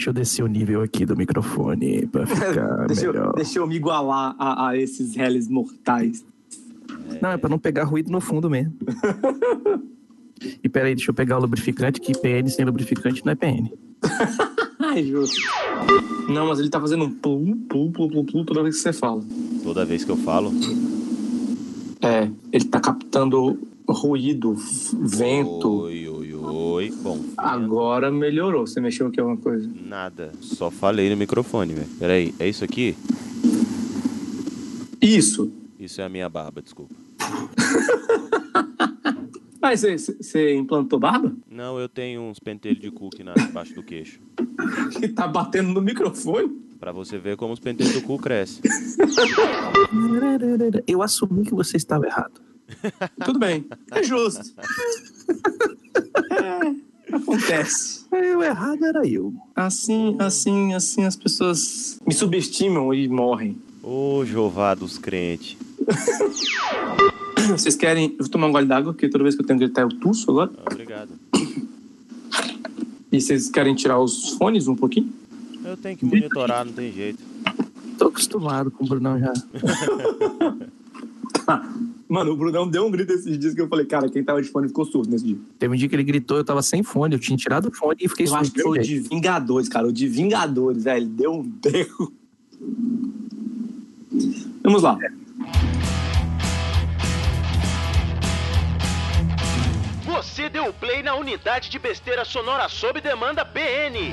Deixa eu descer o nível aqui do microfone pra ficar deixa, eu, melhor. deixa eu me igualar a, a esses réis mortais. Não, é pra não pegar ruído no fundo mesmo. e peraí, deixa eu pegar o lubrificante, que PN sem lubrificante não é PN. Ai, justo. Não, mas ele tá fazendo um plu, plu, plu, plu, plu toda vez que você fala. Toda vez que eu falo. É, ele tá captando ruído, vento. Oi, oi. Bom, vento, Agora melhorou. Você mexeu aqui alguma coisa? nada. Só falei no microfone, velho. Peraí, é isso aqui? Isso. Isso é a minha barba, desculpa. Mas você- implantou barba? Não, eu tenho uns pentelhos de cookie na, debaixo do queixo. Que tá batendo no microfone? Pra você ver como os pentelhos do cu crescem. Eu assumi que você estava errado. Tudo bem. É justo. É, acontece. O errado era eu. Assim, assim, assim as pessoas me subestimam e morrem. Ô, Jeová dos crentes. Vocês querem. Eu vou tomar um gole d'água, porque toda vez que eu tenho que gritar eu tuço agora. Ah, Obrigado. E vocês querem tirar os fones um pouquinho? Eu tenho que monitorar, não tem jeito. Tô acostumado com o Brunão já. Mano, o Brunão deu um grito esses dias que eu falei, cara, quem tava de fone ficou surdo nesse dia. Teve um dia que ele gritou, eu tava sem fone, eu tinha tirado o fone e fiquei Eu acho que foi o surdo. de Vingadores, cara. O de Vingadores, velho. Ele deu um berro. Vamos lá. Você deu play na unidade de besteira sonora sob demanda BN.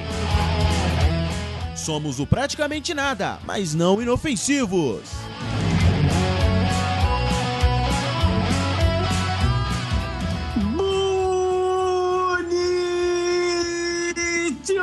Somos o praticamente nada, mas não inofensivos.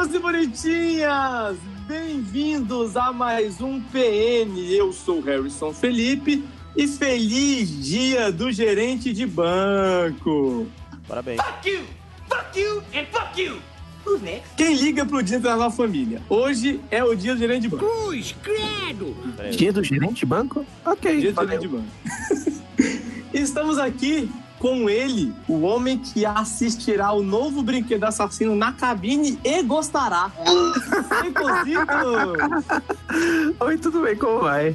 Bonitinhos e bonitinhas! Bem-vindos a mais um PN. Eu sou o Harrison Felipe e feliz dia do gerente de banco. Parabéns. Fuck you! Fuck you and fuck you! Who's next? Quem liga pro Dia da Família? Hoje é o dia do gerente de banco. Cruz, credo! Dia do gerente de banco? Ok. Dia do valeu. gerente de banco. Estamos aqui com ele, o homem que assistirá o novo brinquedo assassino na cabine e gostará. Inclusive, Oi, tudo bem, como vai?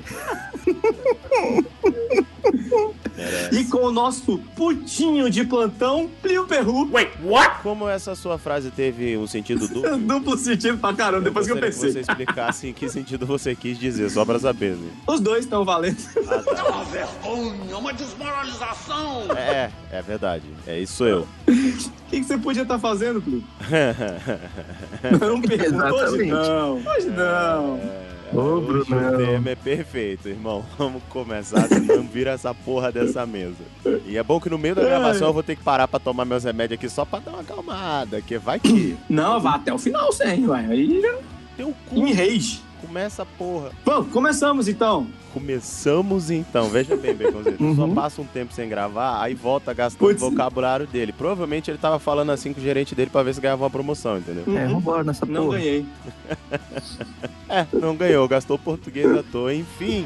Merece. e com o nosso putinho de plantão, Plio Perru. Wait, what? Como essa sua frase teve um sentido duplo? Duplo sentido pra caramba, depois que eu pensei. você explicasse em que sentido você quis dizer, só pra saber, né? Os dois estão valendo. Ah, tá. Uma vergonha, uma desmoralização! É, é verdade. É isso eu. O que, que você podia estar fazendo, Plio? Não pergunto. Hoje não. Hoje não. Ô, Hoje o Brunão. tema é perfeito, irmão. Vamos começar, senão vira essa porra dessa mesa. E é bom que no meio da gravação eu vou ter que parar pra tomar meus remédios aqui só pra dar uma acalmada, que vai que Não, vá até o final sem, ué. Aí já teu cu em rage. Começa a porra. Bom, começamos então. Começamos então, veja bem, Baconzito. Uhum. Só passa um tempo sem gravar, aí volta gastando Putz. o vocabulário dele. Provavelmente ele tava falando assim com o gerente dele pra ver se ganhava uma promoção, entendeu? É, vambora nessa Não porra. ganhei. É, não ganhou, gastou português à toa, enfim.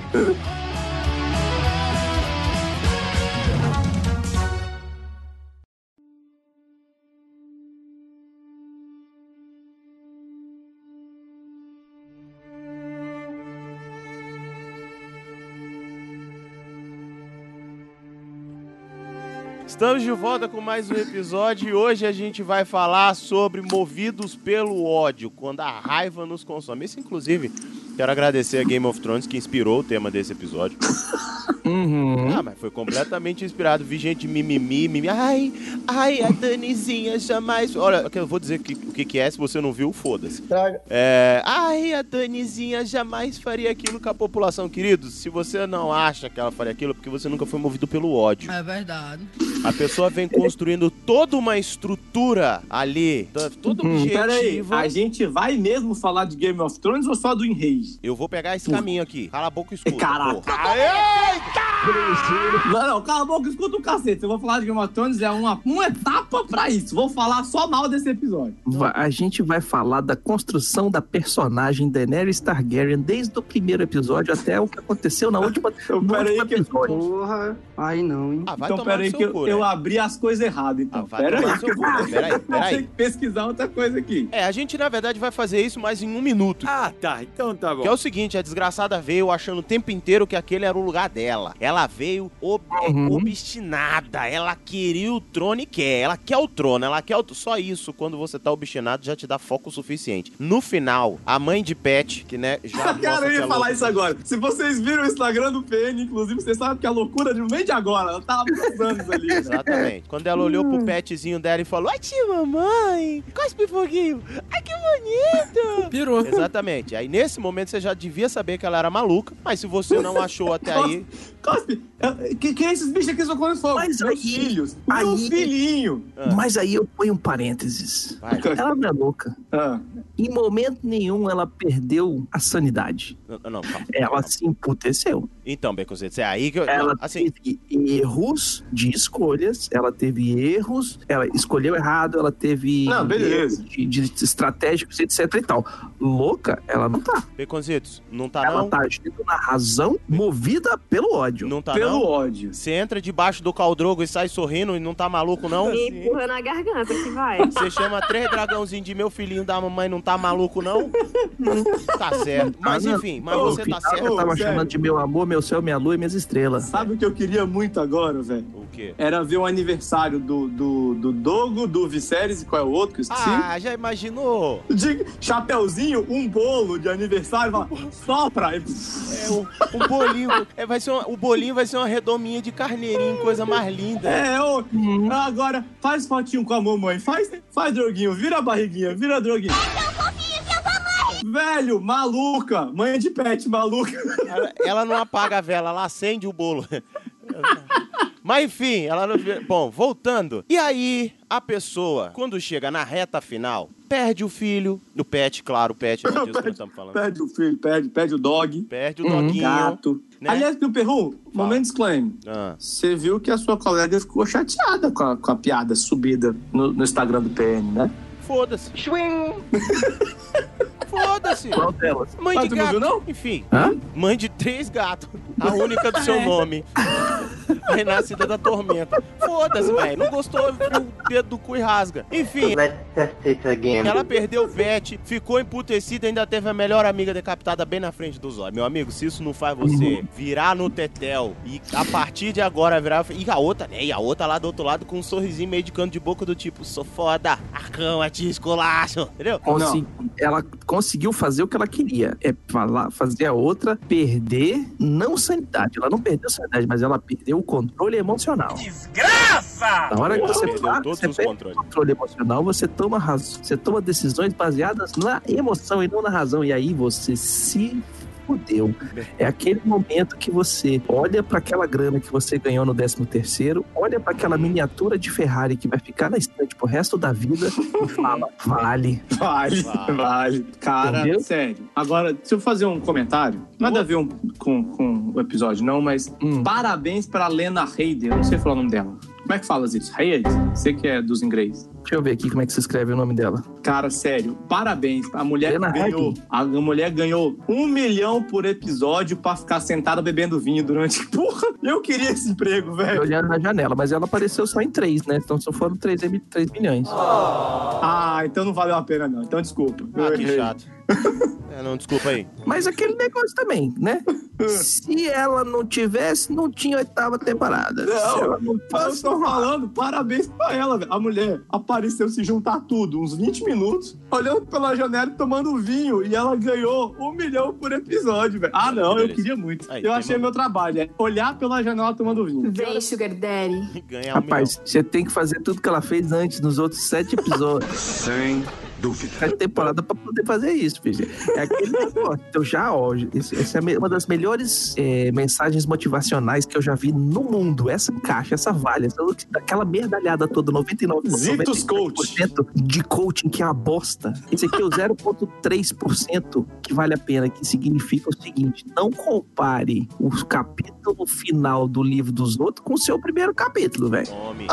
Estamos de volta com mais um episódio e hoje a gente vai falar sobre movidos pelo ódio, quando a raiva nos consome. Isso, inclusive, quero agradecer a Game of Thrones que inspirou o tema desse episódio. Uhum. Ah, mas foi completamente inspirado. Vi gente mimimi, mimimi. Ai, ai, a Danizinha jamais. Olha, eu vou dizer que- o que, que é, se você não viu, foda-se. É, ai, a Danizinha jamais faria aquilo com a população. Queridos, se você não acha que ela faria aquilo, é porque você nunca foi movido pelo ódio. É verdade. A pessoa vem construindo toda uma estrutura ali, t- toda Hum, pera aí, a gente vai mesmo falar de Game of Thrones ou só do Enrage? Eu vou pegar esse caminho aqui. Cala a boca e escuta. Caraca. porra. Não, não, cala a boca, escuta o cacete. Eu vou falar de Game of Thrones, é uma, uma etapa pra isso. Vou falar só mal desse episódio. A gente vai falar da construção da personagem Daenerys Targaryen desde o primeiro episódio até o que aconteceu na última, no pera aí último que- episódio. Porra, aí não, hein? Ah, vai então, tomar pera aí no que eu, eu eu abri as coisas erradas, então. Ah, vai Pera tomar aí. no seu cu. Pera aí, pera aí. Tem que pesquisar outra coisa aqui. É, a gente na verdade vai fazer isso mais em um minuto. Ah, tá. Então tá bom. Que é o seguinte, a desgraçada veio achando o tempo inteiro que aquele era o lugar dela. Ela veio ob- é, Uhum. obstinada. Ela queria o trono e quer. Ela quer o trono, ela quer o... Só isso, quando você tá obstinado, já te dá foco suficiente. No final, a mãe de Pet, que né, já Cara, eu ia é falar isso agora. Se vocês viram o Instagram do PN, inclusive, vocês sabem que a loucura não vem de agora. Ela tava há muitos anos ali. Exatamente. Quando ela olhou pro petzinho dela e falou: Ai, tia mamãe, cospe foguinho. Ai, que bonito. Pirou. Exatamente. Aí nesse momento você já devia saber que ela era maluca, mas se você não achou até aí, Cospe, é, que, que é esses bichos aqui socando fogo? Mas Meus aí- filhos. Meu aí- filhinho. Ah. Mas aí eu ponho um parênteses. vai. Ela não é louca. Ah, Em momento nenhum ela perdeu a sanidade. Não, não, calma. Ela se emputeceu. Então, Beconzito, é aí que eu. Ela assim, teve erros de escolhas, ela teve erros, ela escolheu errado, ela teve Não, beleza. de, de estratégicos, etc e tal. Louca, ela não tá. Beconzitos, não tá ela não? tá agindo na razão, movida pelo ódio. Não tá pelo não? ódio. Você entra debaixo do caldrogo e sai sorrindo e não tá maluco, não? Me empurra na garganta que vai. Você chama três dragãozinhos de meu filhinho da mamãe não tá maluco, não? tá certo. Mas Ah, não. enfim, mas No você tá certo. Eu tava sério. chamando de meu amor, meu céu, minha lua e minhas estrelas. Sabe o que eu queria muito agora, velho? O quê? Era ver o aniversário do, do, do Dogo, do Viserys e qual é o outro que eu esqueci? Ah, já imaginou? De chapeuzinho, um bolo de aniversário, fala, sopra. É, um, um bolinho. É, vai ser uma- o bolinho vai ser uma redominha de carneirinho, coisa mais linda. É, ô, agora faz fotinho com a mamãe, faz, faz droguinho, vira a barriguinha, vira droguinho. Velho, maluca, mãe de pet maluca. Ela, ela não apaga a vela, ela acende o bolo. Mas enfim, ela não. Bom, voltando. E aí, a pessoa, quando chega na reta final, perde o filho. O pet, claro, o pet, não disso que estamos falando. Perde o filho, perde, perde o dog, Perde o Uhum. doguinho. gato. né? Aliás, meu perru, momento disclaimer. Ah, Você viu que a sua colega ficou chateada com a, com a piada subida no, no Instagram do PN, né? Foda-se. Foda-se. Qual delas? Mãe Ah, de gato. viu, não? Enfim, Hã? mãe de três gatos. A única do seu nome. A renascida da tormenta. Foda-se, velho. Não gostou, o dedo do cu e rasga. Enfim. Ela perdeu o pet, ficou emputecida, ainda teve a melhor amiga decapitada bem na frente dos olhos. Meu amigo, se isso não faz você virar no tetel e a partir de agora virar. E a outra, né? E a outra lá do outro lado com um sorrisinho meio de canto de boca do tipo, sou foda, arcão, a esculacho. Entendeu? Consegui- ela conseguiu fazer o que ela queria. É falar, fazer a outra perder, não sanidade. Ela não perdeu sanidade, mas ela perdeu o controle emocional. Desgraça! Na hora que você, Perdeu para, todos você os perde controles. o controle emocional, você toma, você toma decisões baseadas na emoção e não na razão. E aí você se fudeu. É aquele momento que você olha para aquela grana que você ganhou no 13 terceiro, olha para aquela miniatura de Ferrari que vai ficar na estante pro resto da vida e fala, vale. Vale, Vale. vale. Cara, Entendeu? sério. Agora, deixa eu fazer um comentário. Nada a ver um- com, com o episódio, não, mas Hum. parabéns pra Lena Heidel. Eu não sei falar o nome dela. Como é que fala isso? Heidel? Você que é dos inglês. Deixa eu ver aqui como é que se escreve o nome dela. Cara, sério, parabéns. A mulher Lena ganhou. A mulher ganhou um milhão por episódio pra ficar sentada bebendo vinho durante. Porra, eu queria esse emprego, velho. Olhando na janela, mas ela apareceu só em três, né? Então só foram 3, 3 milhões. Ah, então não valeu a pena, não. Então desculpa. Ah, Eu que errei. chato. É, não, desculpa aí. Mas aquele negócio também, né? Se ela não tivesse, não tinha oitava temporada. Não, não eu tô falando, parabéns pra ela, velho. A mulher apareceu se juntar tudo, uns 20 minutos, olhando pela janela e tomando vinho. E ela ganhou um milhão por episódio, velho. Ah, não, eu queria muito. Aí, eu achei uma- meu trabalho, é olhar pela janela tomando vinho. Vem, Sugar Daddy. Ganhar um Rapaz, você tem que fazer tudo que ela fez antes, nos outros sete episódios. Sem dúvida. Sete temporadas pra poder fazer isso, filho. É aquele negócio. Então já, ó, essa é uma das melhores é, mensagens motivacionais que eu já vi no mundo. Essa caixa, essa valha, essa, aquela merdalhada toda, 99%, Zitos 99% de coaching que é uma bosta. Esse aqui é o 0,3% que vale a pena, que significa o seguinte: não compare o capítulo final do livro dos outros com o seu primeiro capítulo, velho. Homem.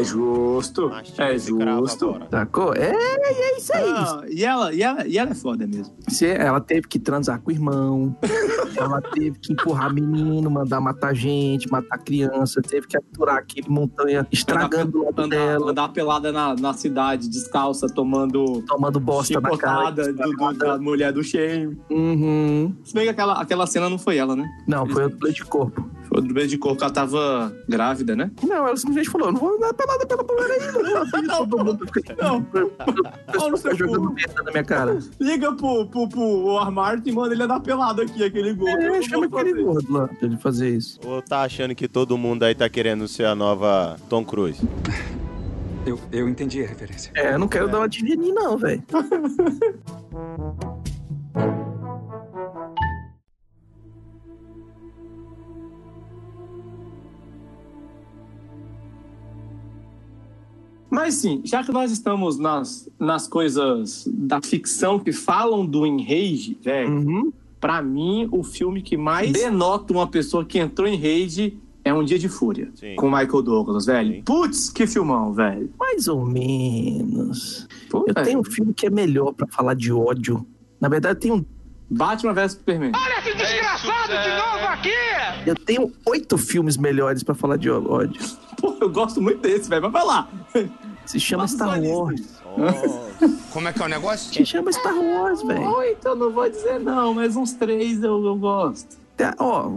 É justo, Mastiga é justo. Sacou? É, é isso aí. Ah, e, ela, e, ela, e ela é foda mesmo. Ela teve que transar com o irmão. Ela teve que empurrar menino, mandar matar gente, matar criança, teve que aturar aquele montanha estragando o lado andar, dela, andar pelada na, na cidade, descalça, tomando tomando bosta na cara. do, do- da mulher do Shane. Uhum. Se bem que aquela, aquela cena não foi ela, né? Não, foi outro play de corpo. Do beijo de ela tava grávida, né? Não, ela simplesmente falou: não vou andar pelada pela mulher aí, não. Não, Todo mundo fica não. No seu jogando merda na minha cara. Liga pro, pro, pro Walmart e manda ele andar pelado aqui, aquele gordo. Eu É, chama aquele gordo lá pra ele fazer isso. Ou tá achando que todo mundo aí tá querendo ser a nova Tom Cruise? Eu, eu entendi a referência. É, eu não quero dar uma de não, velho. Mas sim, já que nós estamos nas, nas coisas da ficção que falam do enrage, velho, Uhum. pra mim, o filme que mais denota uma pessoa que entrou em rage é Um Dia de Fúria. Sim. Com Michael Douglas, velho. Putz, que filmão, velho. Mais ou menos. Pô, Eu velho. tenho um filme que é melhor pra falar de ódio. Na verdade, tem um Batman vs Superman. Eu tenho oito filmes melhores pra falar de ódio. Pô, eu gosto muito desse, velho. Mas vai lá. Se chama Passa Star. Wars. Como é que é o negócio? Se chama Star Wars, velho. Oito eu não vou dizer não, mas uns três eu, eu gosto. Tá, Ó,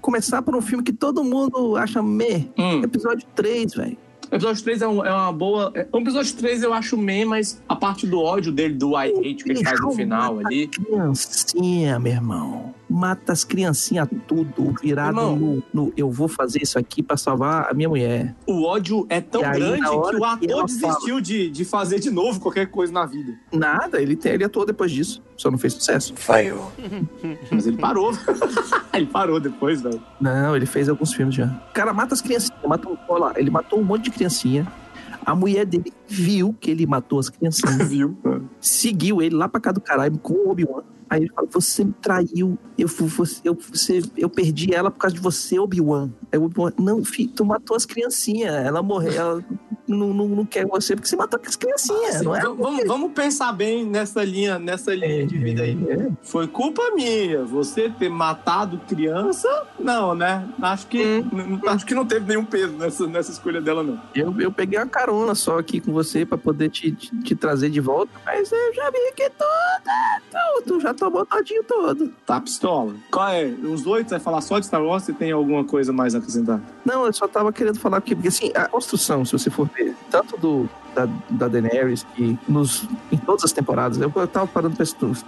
começar por um filme que todo mundo acha meh. Hum. Episódio 3, velho. Episódio 3 é, um- é uma boa. é- O episódio 3 eu acho meio, mas a parte do ódio dele, do I hate que ele faz no final ali. Criancinha, meu irmão. Mata as criancinhas tudo, virado Irmão. no, no eu vou fazer isso aqui pra salvar a minha mulher. O ódio é tão aí, grande que o que ator ela desistiu de, de fazer de novo qualquer coisa na vida. Nada, ele, ele atuou depois disso. Só não fez sucesso. Mas ele parou. ele parou depois, velho. Não, ele fez alguns filmes já. O cara mata as criancinhas. Mata, um- olha lá, ele matou um monte de criancinha. A mulher dele viu que ele matou as criancinhas. Viu? seguiu ele lá pra cá do caralho com o Obi-Wan. Aí ele fala: Você me traiu, eu, você, eu, você, eu perdi ela por causa de você, Obi-Wan. Aí o Obi-Wan: Não, filho, tu matou as criancinhas. Ela morreu, ela não, não, não quer você porque você matou as criancinhas, Assim, não é? vamos, vamos pensar bem nessa linha, nessa linha de vida aí. É. Foi culpa minha. Você ter matado criança? Não, né? Acho que, n- acho que não teve nenhum peso nessa, nessa escolha dela, não. Eu, eu peguei uma carona só aqui com você pra poder te, te, te trazer de volta, mas eu já vi que tu, tu, tu já tomou todinho todo. Tá pistola. Qual é? Os oito vai falar só de Star Wars? Você tem alguma coisa mais a acrescentar? Não, eu só tava querendo falar porque, porque assim, a construção, se você for tanto do, da, da Daenerys, que nos, em todas as temporadas, eu, eu tava parando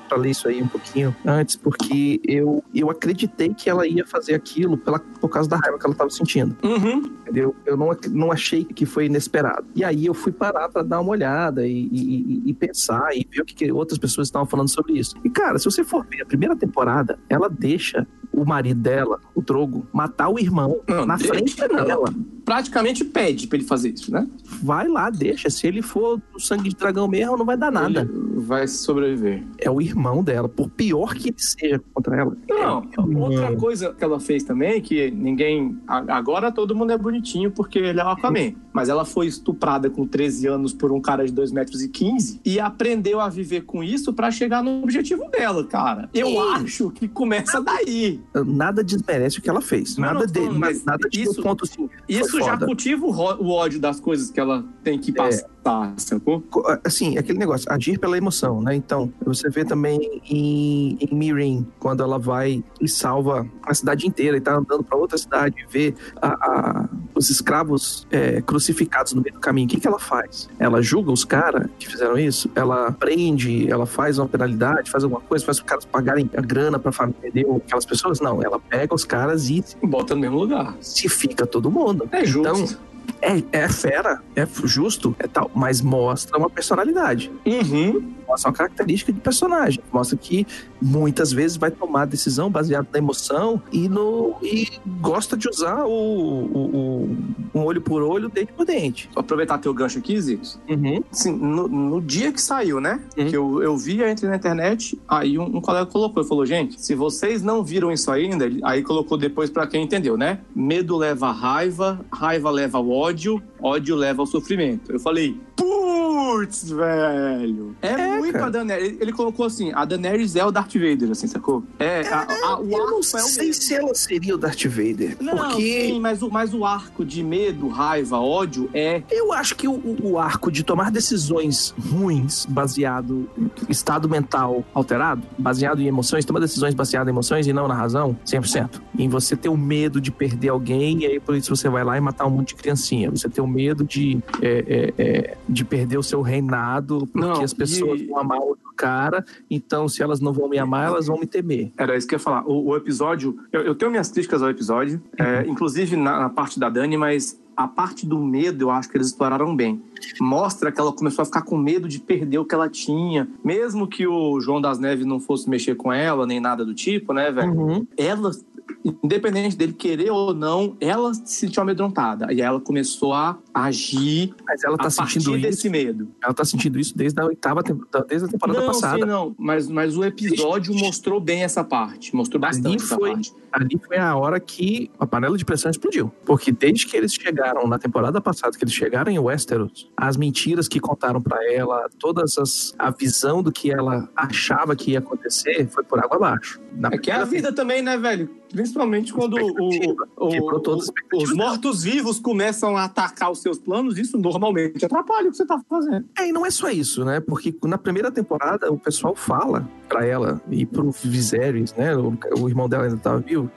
pra ler isso aí um pouquinho antes, porque eu, eu acreditei que ela ia fazer aquilo pela, por causa da raiva que ela tava sentindo, Uhum. entendeu? Eu não, não achei que foi inesperado. E aí eu fui parar pra dar uma olhada e, e- e- e pensar e ver o que, que outras pessoas estavam falando sobre isso. E cara, se você for ver a primeira temporada, ela deixa o marido dela, o Drogo, matar o irmão Não, na frente não. dela Praticamente pede pra ele fazer isso, né? vai lá, deixa. Se ele for do sangue de dragão mesmo, não vai dar nada. Ele vai sobreviver. É o irmão dela, por pior que ele seja contra ela. Não, É o outra coisa que ela fez também, que ninguém. Agora todo mundo é bonitinho porque ele é o Aquaman. Mas ela foi estuprada com 13 anos por um cara de 2 metros e 15 e aprendeu a viver com isso pra chegar no objetivo dela, cara. Eu Sim. acho que começa daí. Nada desmerece o que ela fez. Nada não, de, não, mas nada de isso- ponto assim. Isso já foda. cultiva o, ódio das coisas que ela tem que passar, sacou? Co- Assim, aquele negócio, agir pela emoção, né? Então, você vê também em, em Mirin, quando ela vai e salva a cidade inteira e tá andando pra outra cidade e vê a- a- os escravos é, crucificados no meio do caminho. O que, que ela faz? Ela julga os caras que fizeram isso, ela prende, ela faz uma penalidade, faz alguma coisa, faz os caras pagarem a grana pra família dele, aquelas pessoas. Não, ela pega os caras e Bota no mesmo lugar. se fica todo mundo. É justo. Então, é, é fera, é justo, é tal, mas mostra uma personalidade Uhum. mostra uma característica de personagem. Mostra que muitas vezes vai tomar decisão baseada na emoção e, no, e gosta de usar o, o, o- um olho por olho, dente por dente. Vou aproveitar teu gancho aqui, Zitos. Uhum. Assim, no, no dia que saiu, né? Uhum. Que eu, eu vi, eu entrei na internet, aí um, um colega colocou, ele falou, gente, se vocês não viram isso ainda, aí colocou depois pra quem entendeu, né? Medo leva raiva, raiva leva ao ódio, ódio leva ao sofrimento. Eu falei, Putz, velho. É, muito cara. a Daenerys. Ele, ele colocou assim: a Daenerys é o Darth Vader, assim, sacou? É, a, a- o Eu arco não é o sei mesmo. se ela seria o Darth Vader. Não, porque sim, mas o, mas o arco de medo, raiva, ódio é. eu acho que o, o arco de tomar decisões ruins baseado em estado mental alterado, baseado em emoções, tomar decisões baseadas em emoções e não na razão, 100%. Em você ter o medo de perder alguém e aí por isso você vai lá e matar um monte de criancinha. Você ter o medo de, é, é, é, de perder o seu reinado porque Não, as pessoas e- vão amar outro cara, então se elas não vão me amar, elas vão me temer. Era isso que eu ia falar. O, o episódio. Eu, eu tenho minhas críticas ao episódio, é, inclusive na, na parte da Dani, mas a parte do medo eu acho que eles exploraram bem. Mostra que ela começou a ficar com medo de perder o que ela tinha. Mesmo que o João das Neves não fosse mexer com ela, nem nada do tipo, né, velho? Uhum. ela, independente dele querer ou não, ela se sentiu amedrontada. E ela começou a agir Mas ela tá sentindo isso. desse medo. Ela tá sentindo isso desde a oitava desde a temporada não, passada. sim, não. Mas, mas o episódio mostrou bem essa parte. Mostrou Ali bastante essa foi- parte. ali foi a hora que a panela de pressão explodiu. Porque desde que eles chegaram na temporada passada, que eles chegaram em Westeros, as mentiras que contaram pra ela, todas as a visão do que ela achava que ia acontecer foi por água abaixo. Na É que é a vida também, né, velho? Principalmente quando o, o- o- os mortos-vivos começam a atacar os seus planos, isso normalmente atrapalha o que você tá fazendo. É, e não é só isso, né? Porque na primeira temporada o pessoal fala pra ela e pro Viserys, né? O, o irmão dela ainda tava vivo,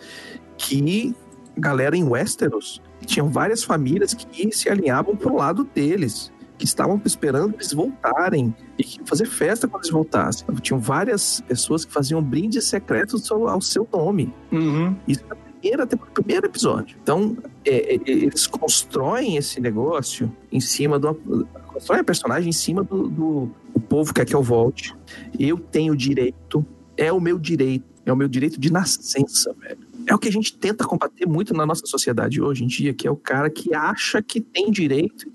que galera em Westeros tinham várias famílias que se alinhavam pro lado deles, que estavam esperando eles voltarem e que fazer festa quando eles voltassem. Tinham várias pessoas que faziam brindes secretos ao seu nome. Isso na primeira, primeiro episódio. Então, é, é, eles constroem esse negócio em cima do. Constroem a personagem em cima do, do o povo quer que eu volte. Eu tenho direito, é o meu direito, é o meu direito de nascença, velho. É o que a gente tenta combater muito na nossa sociedade hoje em dia, que é o cara que acha que tem direito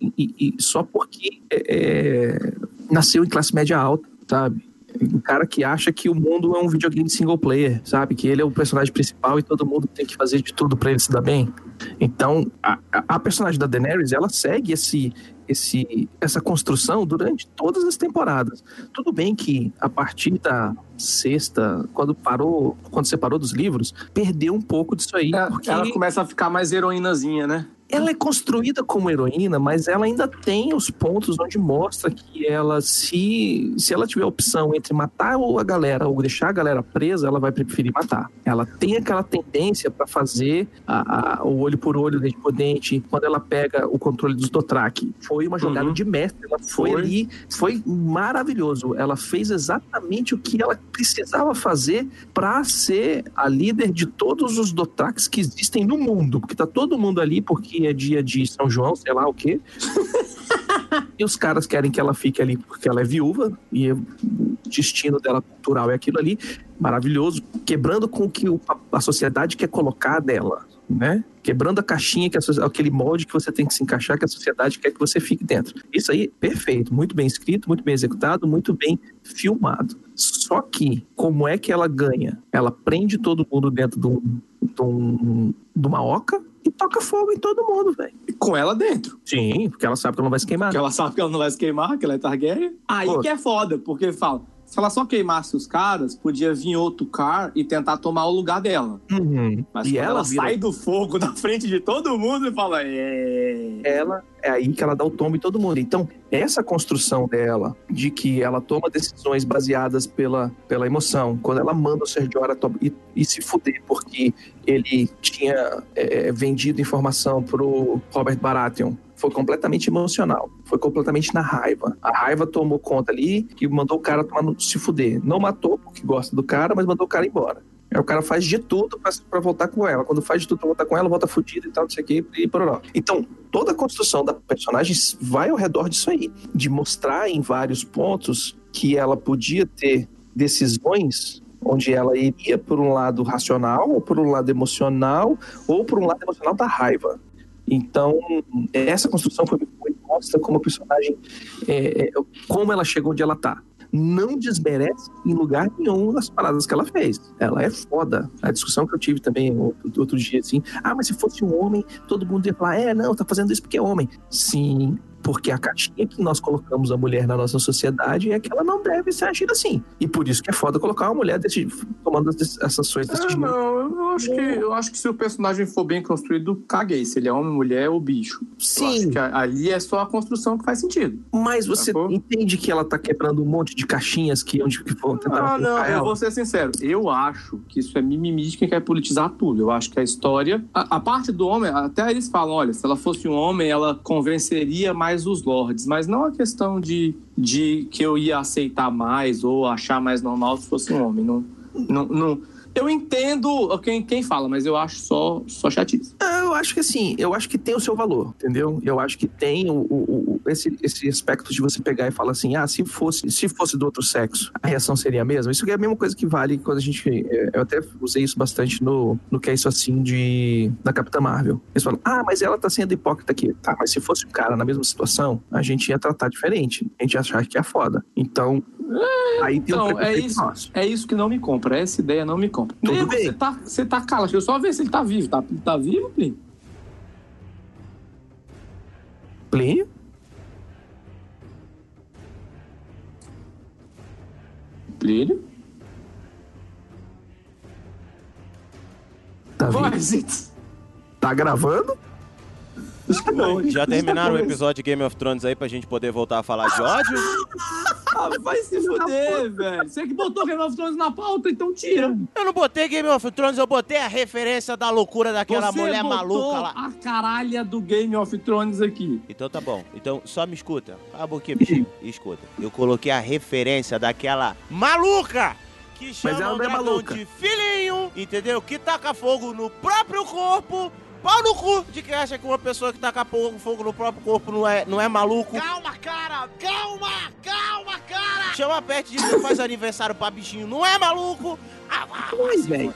e, e- e só porque é, é, nasceu em classe média alta, sabe? Um cara que acha que o mundo é um videogame single player, sabe? Que ele é o personagem principal e todo mundo tem que fazer de tudo pra ele se dar bem. Então, a, a- personagem da Daenerys, ela segue esse, esse, essa construção durante todas as temporadas. Tudo bem que a partir da sexta, quando parou, quando separou dos livros, perdeu um pouco disso aí, porque Ela começa a ficar mais heroínazinha, né? Ela é construída como heroína, mas ela ainda tem os pontos onde mostra que ela, se, se ela tiver a opção entre matar ou a galera ou deixar a galera presa, ela vai preferir matar. Ela tem aquela tendência para fazer a- a- o olho por olho, dente por dente, quando ela pega o controle dos Dothraki. Foi uma jogada Uhum. de mestre, ela foi, Foi. ali, foi maravilhoso. Ela fez exatamente o que ela precisava fazer para ser a líder de todos os Dothraques que existem no mundo, porque tá todo mundo ali porque é dia de São João, sei lá o quê. e os caras querem que ela fique ali porque ela é viúva e o destino dela cultural é aquilo ali, maravilhoso, quebrando com o que a sociedade quer colocar dela, né? Quebrando a caixinha, que a aquele molde que você tem que se encaixar, que a sociedade quer que você fique dentro. Isso aí, perfeito, muito bem escrito, muito bem executado, muito bem filmado. Só que, como é que ela ganha? Ela prende todo mundo dentro de, um, de, um- de uma oca e toca fogo em todo mundo, velho. E com ela dentro. Sim, porque ela sabe que ela não vai se queimar. Porque ela sabe que ela não vai se queimar, que ela é Targaryen. Aí Pô. que é foda, porque fala, se ela só queimasse os caras, podia vir outro car e tentar tomar o lugar dela. Uhum. Mas E quando ela, ela vira- sai do fogo na frente de todo mundo e fala, é... ela é aí que ela dá o tombo em todo mundo. Então, essa construção dela, de que ela toma decisões baseadas pela, pela emoção, quando ela manda o Sergio Ara e, e se fuder porque ele tinha é, vendido informação pro Robert Baratheon, foi completamente emocional, foi completamente na raiva. A raiva tomou conta ali e mandou o cara tomar no, se fuder. Não matou porque gosta do cara, mas mandou o cara embora. Aí o cara faz de tudo pra voltar com ela. Quando faz de tudo pra voltar com ela, volta fudido e tal, não sei o que, e pororó. Então, toda a construção da personagem vai ao redor disso aí. De mostrar em vários pontos que ela podia ter decisões onde ela iria por um lado racional, ou por um lado emocional, ou por um lado emocional da raiva. Então, essa construção foi muito mostra como a personagem, é, é, como ela chegou onde ela tá não desmerece em lugar nenhum as paradas que ela fez. Ela é foda. A discussão que eu tive também outro, outro dia, assim, ah, mas se fosse um homem, todo mundo ia falar, é, não, tá fazendo isso porque é homem. Sim, Porque a caixinha que nós colocamos a mulher na nossa sociedade é que ela não deve ser agida assim. E por isso que é foda colocar uma mulher desse, tomando essas ações desse tipo. não, eu acho, que, eu acho que se o personagem for bem construído, caguei. Se ele é homem, mulher ou bicho. Sim, que ali é só a construção que faz sentido. mas você Sacou? entende que ela tá quebrando um monte de caixinhas que onde que vão tentar Ah, não, colocar eu ela? vou ser sincero. Eu acho que isso é mimimi de quem quer politizar tudo. Eu acho que a história. A, a parte do homem, até eles falam: olha, se ela fosse um homem, ela convenceria mais os lords. Mas não a questão de, de que eu ia aceitar mais ou achar mais normal se fosse um homem. Não. não, não eu entendo quem, quem fala, mas eu acho só, só chatice. Ah, Eu acho que assim, eu acho que tem o seu valor, entendeu? Eu acho que tem o, o- o- esse, esse aspecto de você pegar e falar assim, ah, se fosse, se fosse do outro sexo, a reação seria a mesma. Isso é a mesma coisa que vale quando a gente. eh, Eu até usei isso bastante no, no que é isso assim de da Capitã Marvel. Eles falam, ah, mas ela tá sendo hipócrita aqui. Tá, mas se fosse um cara na mesma situação, a gente ia tratar diferente. A gente ia achar que é foda. Então. Aí tem um Então, é preconceito isso. nosso. É isso que não me compra. Essa ideia não me compra. Tudo Nego, bem. Você tá, você tá cala. Deixa eu só ver se ele tá vivo. Tá, tá vivo, Plínio? Plínio? Plínio? Tá vivo? Vai. Tá gravando? Acho que não. Já terminaram o episódio de Game of Thrones aí pra gente poder voltar a falar de ódio? Ah, vai se fuder, velho. Você que botou Game of Thrones na pauta, então tira. Eu não botei Game of Thrones, eu botei a referência da loucura daquela Você mulher maluca lá. a caralha do Game of Thrones aqui. Então tá bom. Então só me escuta. Cala a boquinha, bichinho. E escuta. Eu coloquei a referência daquela maluca que chama ela o não é maluca. de filhinho, entendeu? Que taca fogo no próprio corpo. Pau no cu de quem acha que uma pessoa que taca fogo fogo no próprio corpo não é, não é maluco. Calma, cara! Calma! Calma, cara! Chama a Pet de que faz aniversário pra bichinho, não é maluco. Ah, Pois, se velho.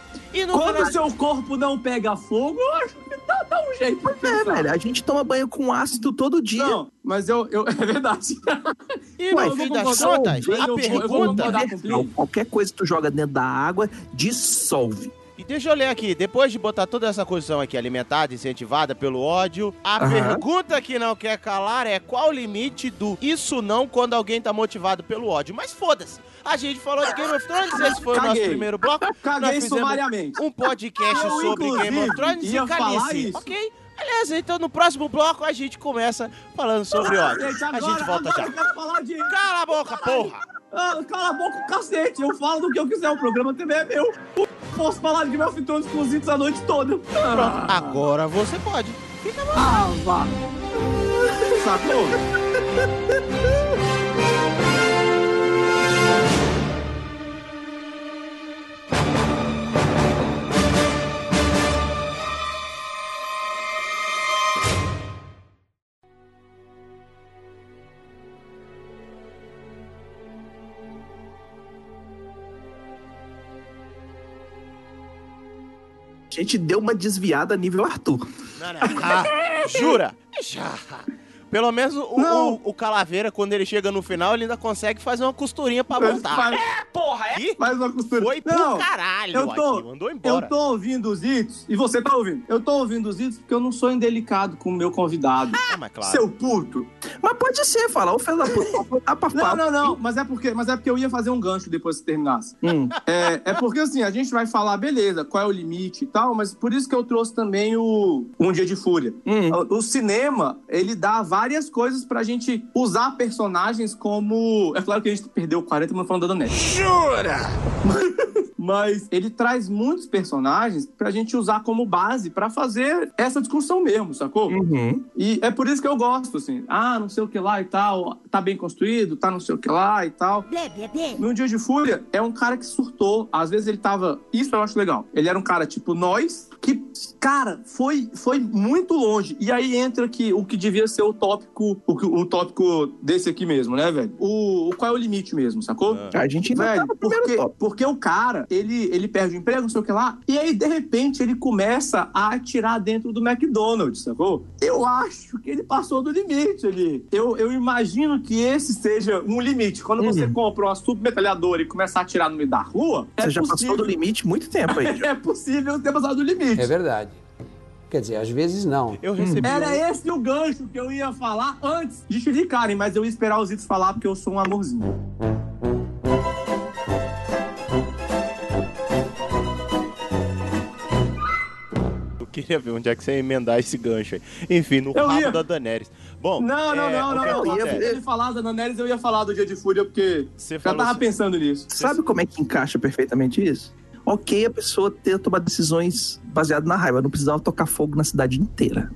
Quando o seu corpo não pega fogo, eu acho que dá, dá um jeito. É, velho, a gente toma banho com ácido todo dia. Não, mas eu, eu. É verdade. E Ué, no fim das contas, a eu pergunta Plínio. Qualquer coisa que tu joga dentro da água, dissolve. Deixa eu ler aqui, depois de botar toda essa construção aqui alimentada, incentivada pelo ódio, a Aham. pergunta que não quer calar é qual o limite do isso não quando alguém tá motivado pelo ódio. Mas foda-se, a gente falou de Game of Thrones, esse foi o nosso Caguei. primeiro bloco. Caguei sumariamente. um podcast Eu, sobre Game of Thrones e calice, ok? Beleza, então no próximo bloco a gente começa falando sobre ódio. Gente, A agora, gente volta agora já. de. Cala a boca, porra! Ah, cala a boca, cacete. Eu falo do que eu quiser. O programa também é meu. Posso falar de Game of Thrones com os itens a noite toda. Pronto, agora você pode. Ah, vá. Sacou? Gente deu uma desviada nível Arthur. Não, não. Ah, jura? Já. Pelo menos o, o, o Calaveira, quando ele chega no final, ele ainda consegue fazer uma costurinha pra voltar. Faz, Porra, é? Faz uma costura. foi Não, pro caralho eu tô- aqui, mandou Eu embora. tô ouvindo os hits e você tá ouvindo. Eu tô ouvindo os hits porque eu não sou indelicado com o meu convidado. Ah, mas claro. Seu puto. Mas pode ser, falar, ô filho da puta, dá pra Não, não, não. Mas é porque, mas é porque eu ia fazer um gancho depois que terminasse. Hum. É, é porque assim, a gente vai falar, beleza, qual é o limite e tal, mas por isso que eu trouxe também o Um Dia de Fúria. Hum. O, o cinema, ele dá várias coisas pra gente usar personagens como. É claro que a gente perdeu 40 minutos falando da Danete. Jura? Mas ele traz muitos personagens pra gente usar como base pra fazer essa discussão mesmo, sacou? Uhum. E é por isso que eu gosto, assim. Ah, não sei o que lá e tal. Tá bem construído, tá não sei o que lá e tal. No Dia de Fúria, é um cara que surtou. Às vezes ele tava. Isso eu acho legal. Ele era um cara tipo nós, que, cara, foi, foi muito longe. E aí entra que o que devia ser o tópico, o, o tópico desse aqui mesmo, né, velho? O, o qual é o limite mesmo, sacou? A gente ainda tá Velho, no primeiro porque, top. porque o cara, ele, ele perde o emprego, não sei o que lá, e aí, de repente, ele começa a atirar dentro do McDonald's, sacou? Eu acho que ele passou do limite ali. Eu, eu imagino que esse seja um limite. Quando você Uhum. compra uma submetralhadora e começa a atirar no meio da rua, Você é já possível, passou do limite muito tempo aí. é possível ter passado do limite. É verdade. Quer dizer, às vezes não. Eu recebi. Era um- esse o gancho que eu ia falar antes de xericarem, mas eu ia esperar os Itos falar porque eu sou um amorzinho. Eu queria ver onde é que você ia emendar esse gancho aí. Enfim, no Eu rabo ia. da Daenerys. Bom, Não, não, é, não, não, não. ia- acontece? Se ele falar da Daenerys, eu ia falar do Dia de Fúria, porque Você já tava assim- pensando nisso. Sabe como é que encaixa perfeitamente isso? Ok, a pessoa ter tomado decisões baseadas na raiva, não precisava tocar fogo na cidade inteira.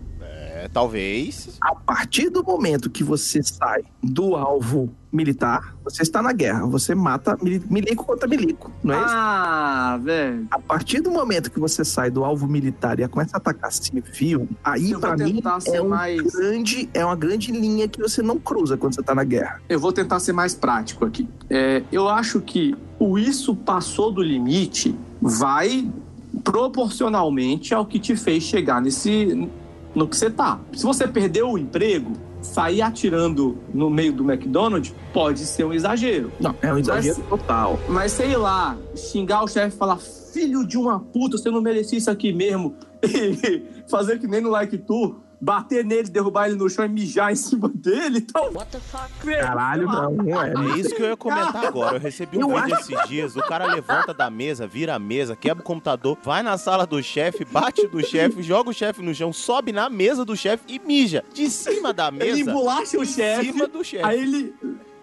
É, talvez. A partir do momento que você sai do alvo militar, você está na guerra. Você mata mili- milico contra milico, não é isso? Ah, velho. A partir do momento que você sai do alvo militar e começa a atacar civil, aí pra mim é, um mais- grande, é uma grande linha que você não cruza quando você tá na guerra. Eu vou tentar ser mais prático aqui. É, eu acho que o isso passou do limite vai proporcionalmente ao que te fez chegar nesse no que você tá. Se você perdeu o emprego, sair atirando no meio do McDonald's pode ser um exagero. Não, é um exagero total. Mas sei lá, xingar o chefe e falar filho de uma puta, você não merecia isso aqui mesmo. E fazer que nem no Like Tu, bater nele, derrubar ele no chão e mijar em cima dele. Então, velho, Caralho, sei lá. não, não é. É isso que eu ia comentar agora. Eu recebi um Eu vídeo esses dias. O cara levanta da mesa, vira a mesa, quebra o computador, vai na sala do chefe, bate do chefe, joga o chefe no chão, sobe na mesa do chefe e mija. De cima da mesa. Ele embolacha o chefe, cima do chefe. aí ele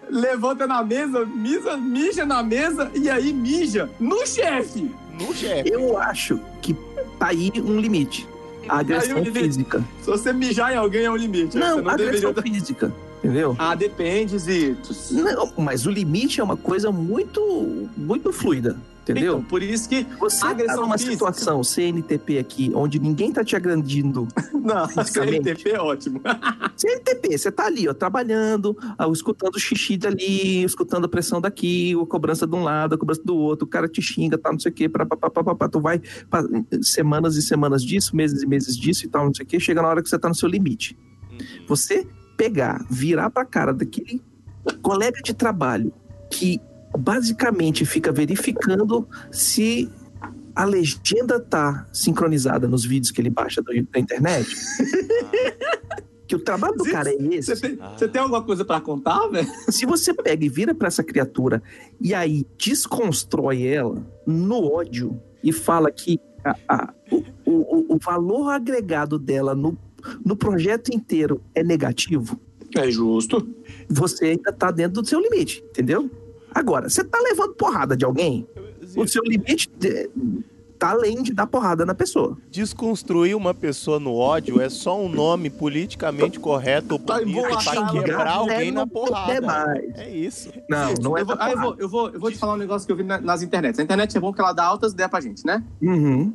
levanta na mesa, misa, mija na mesa e aí mija no chefe. No chefe. Eu acho que tá aí um limite. A agressão o física. Se você mijar em alguém é um limite. Não, não agressão deveria... física. Entendeu? Ah, depende, Zitos. Não, mas o limite é uma coisa muito, muito fluida. Entendeu? Então, por isso que Você tá agressão numa física- situação CNTP aqui, onde ninguém tá te agredindo. Não. CNTP é ótimo. CNTP, você tá ali, ó, trabalhando, ah, escutando o xixi dali, escutando a pressão daqui, a cobrança de um lado, a cobrança do outro, o cara te xinga, tá, não sei o quê, pra, pra, pra, pra, pra, tu vai pa- semanas e semanas disso, meses e meses disso e tal, não sei o quê, chega na hora que você tá no seu limite. Você pegar, virar pra cara daquele colega de trabalho que basicamente fica verificando se a legenda tá sincronizada nos vídeos que ele baixa do- da internet. que o trabalho do cara é esse. Você tem, você tem alguma coisa pra contar, velho? Se você pega e vira pra essa criatura e aí desconstrói ela no ódio e fala que a- a- o, o- o valor agregado dela no, no projeto inteiro é negativo, É justo. você ainda tá dentro do seu limite, entendeu? Agora, você tá levando porrada de alguém, o seu limite é, tá além de dar porrada na pessoa. Desconstruir uma pessoa no ódio é só um nome politicamente correto ou Tá bonito pra quebrar né? alguém na porrada. mais. É isso. Não, não é eu, vou, ah, eu, vou, eu, vou, eu vou te falar um negócio que eu vi na- nas internets. A internet é bom que ela dá altas ideias pra gente, né? Uhum.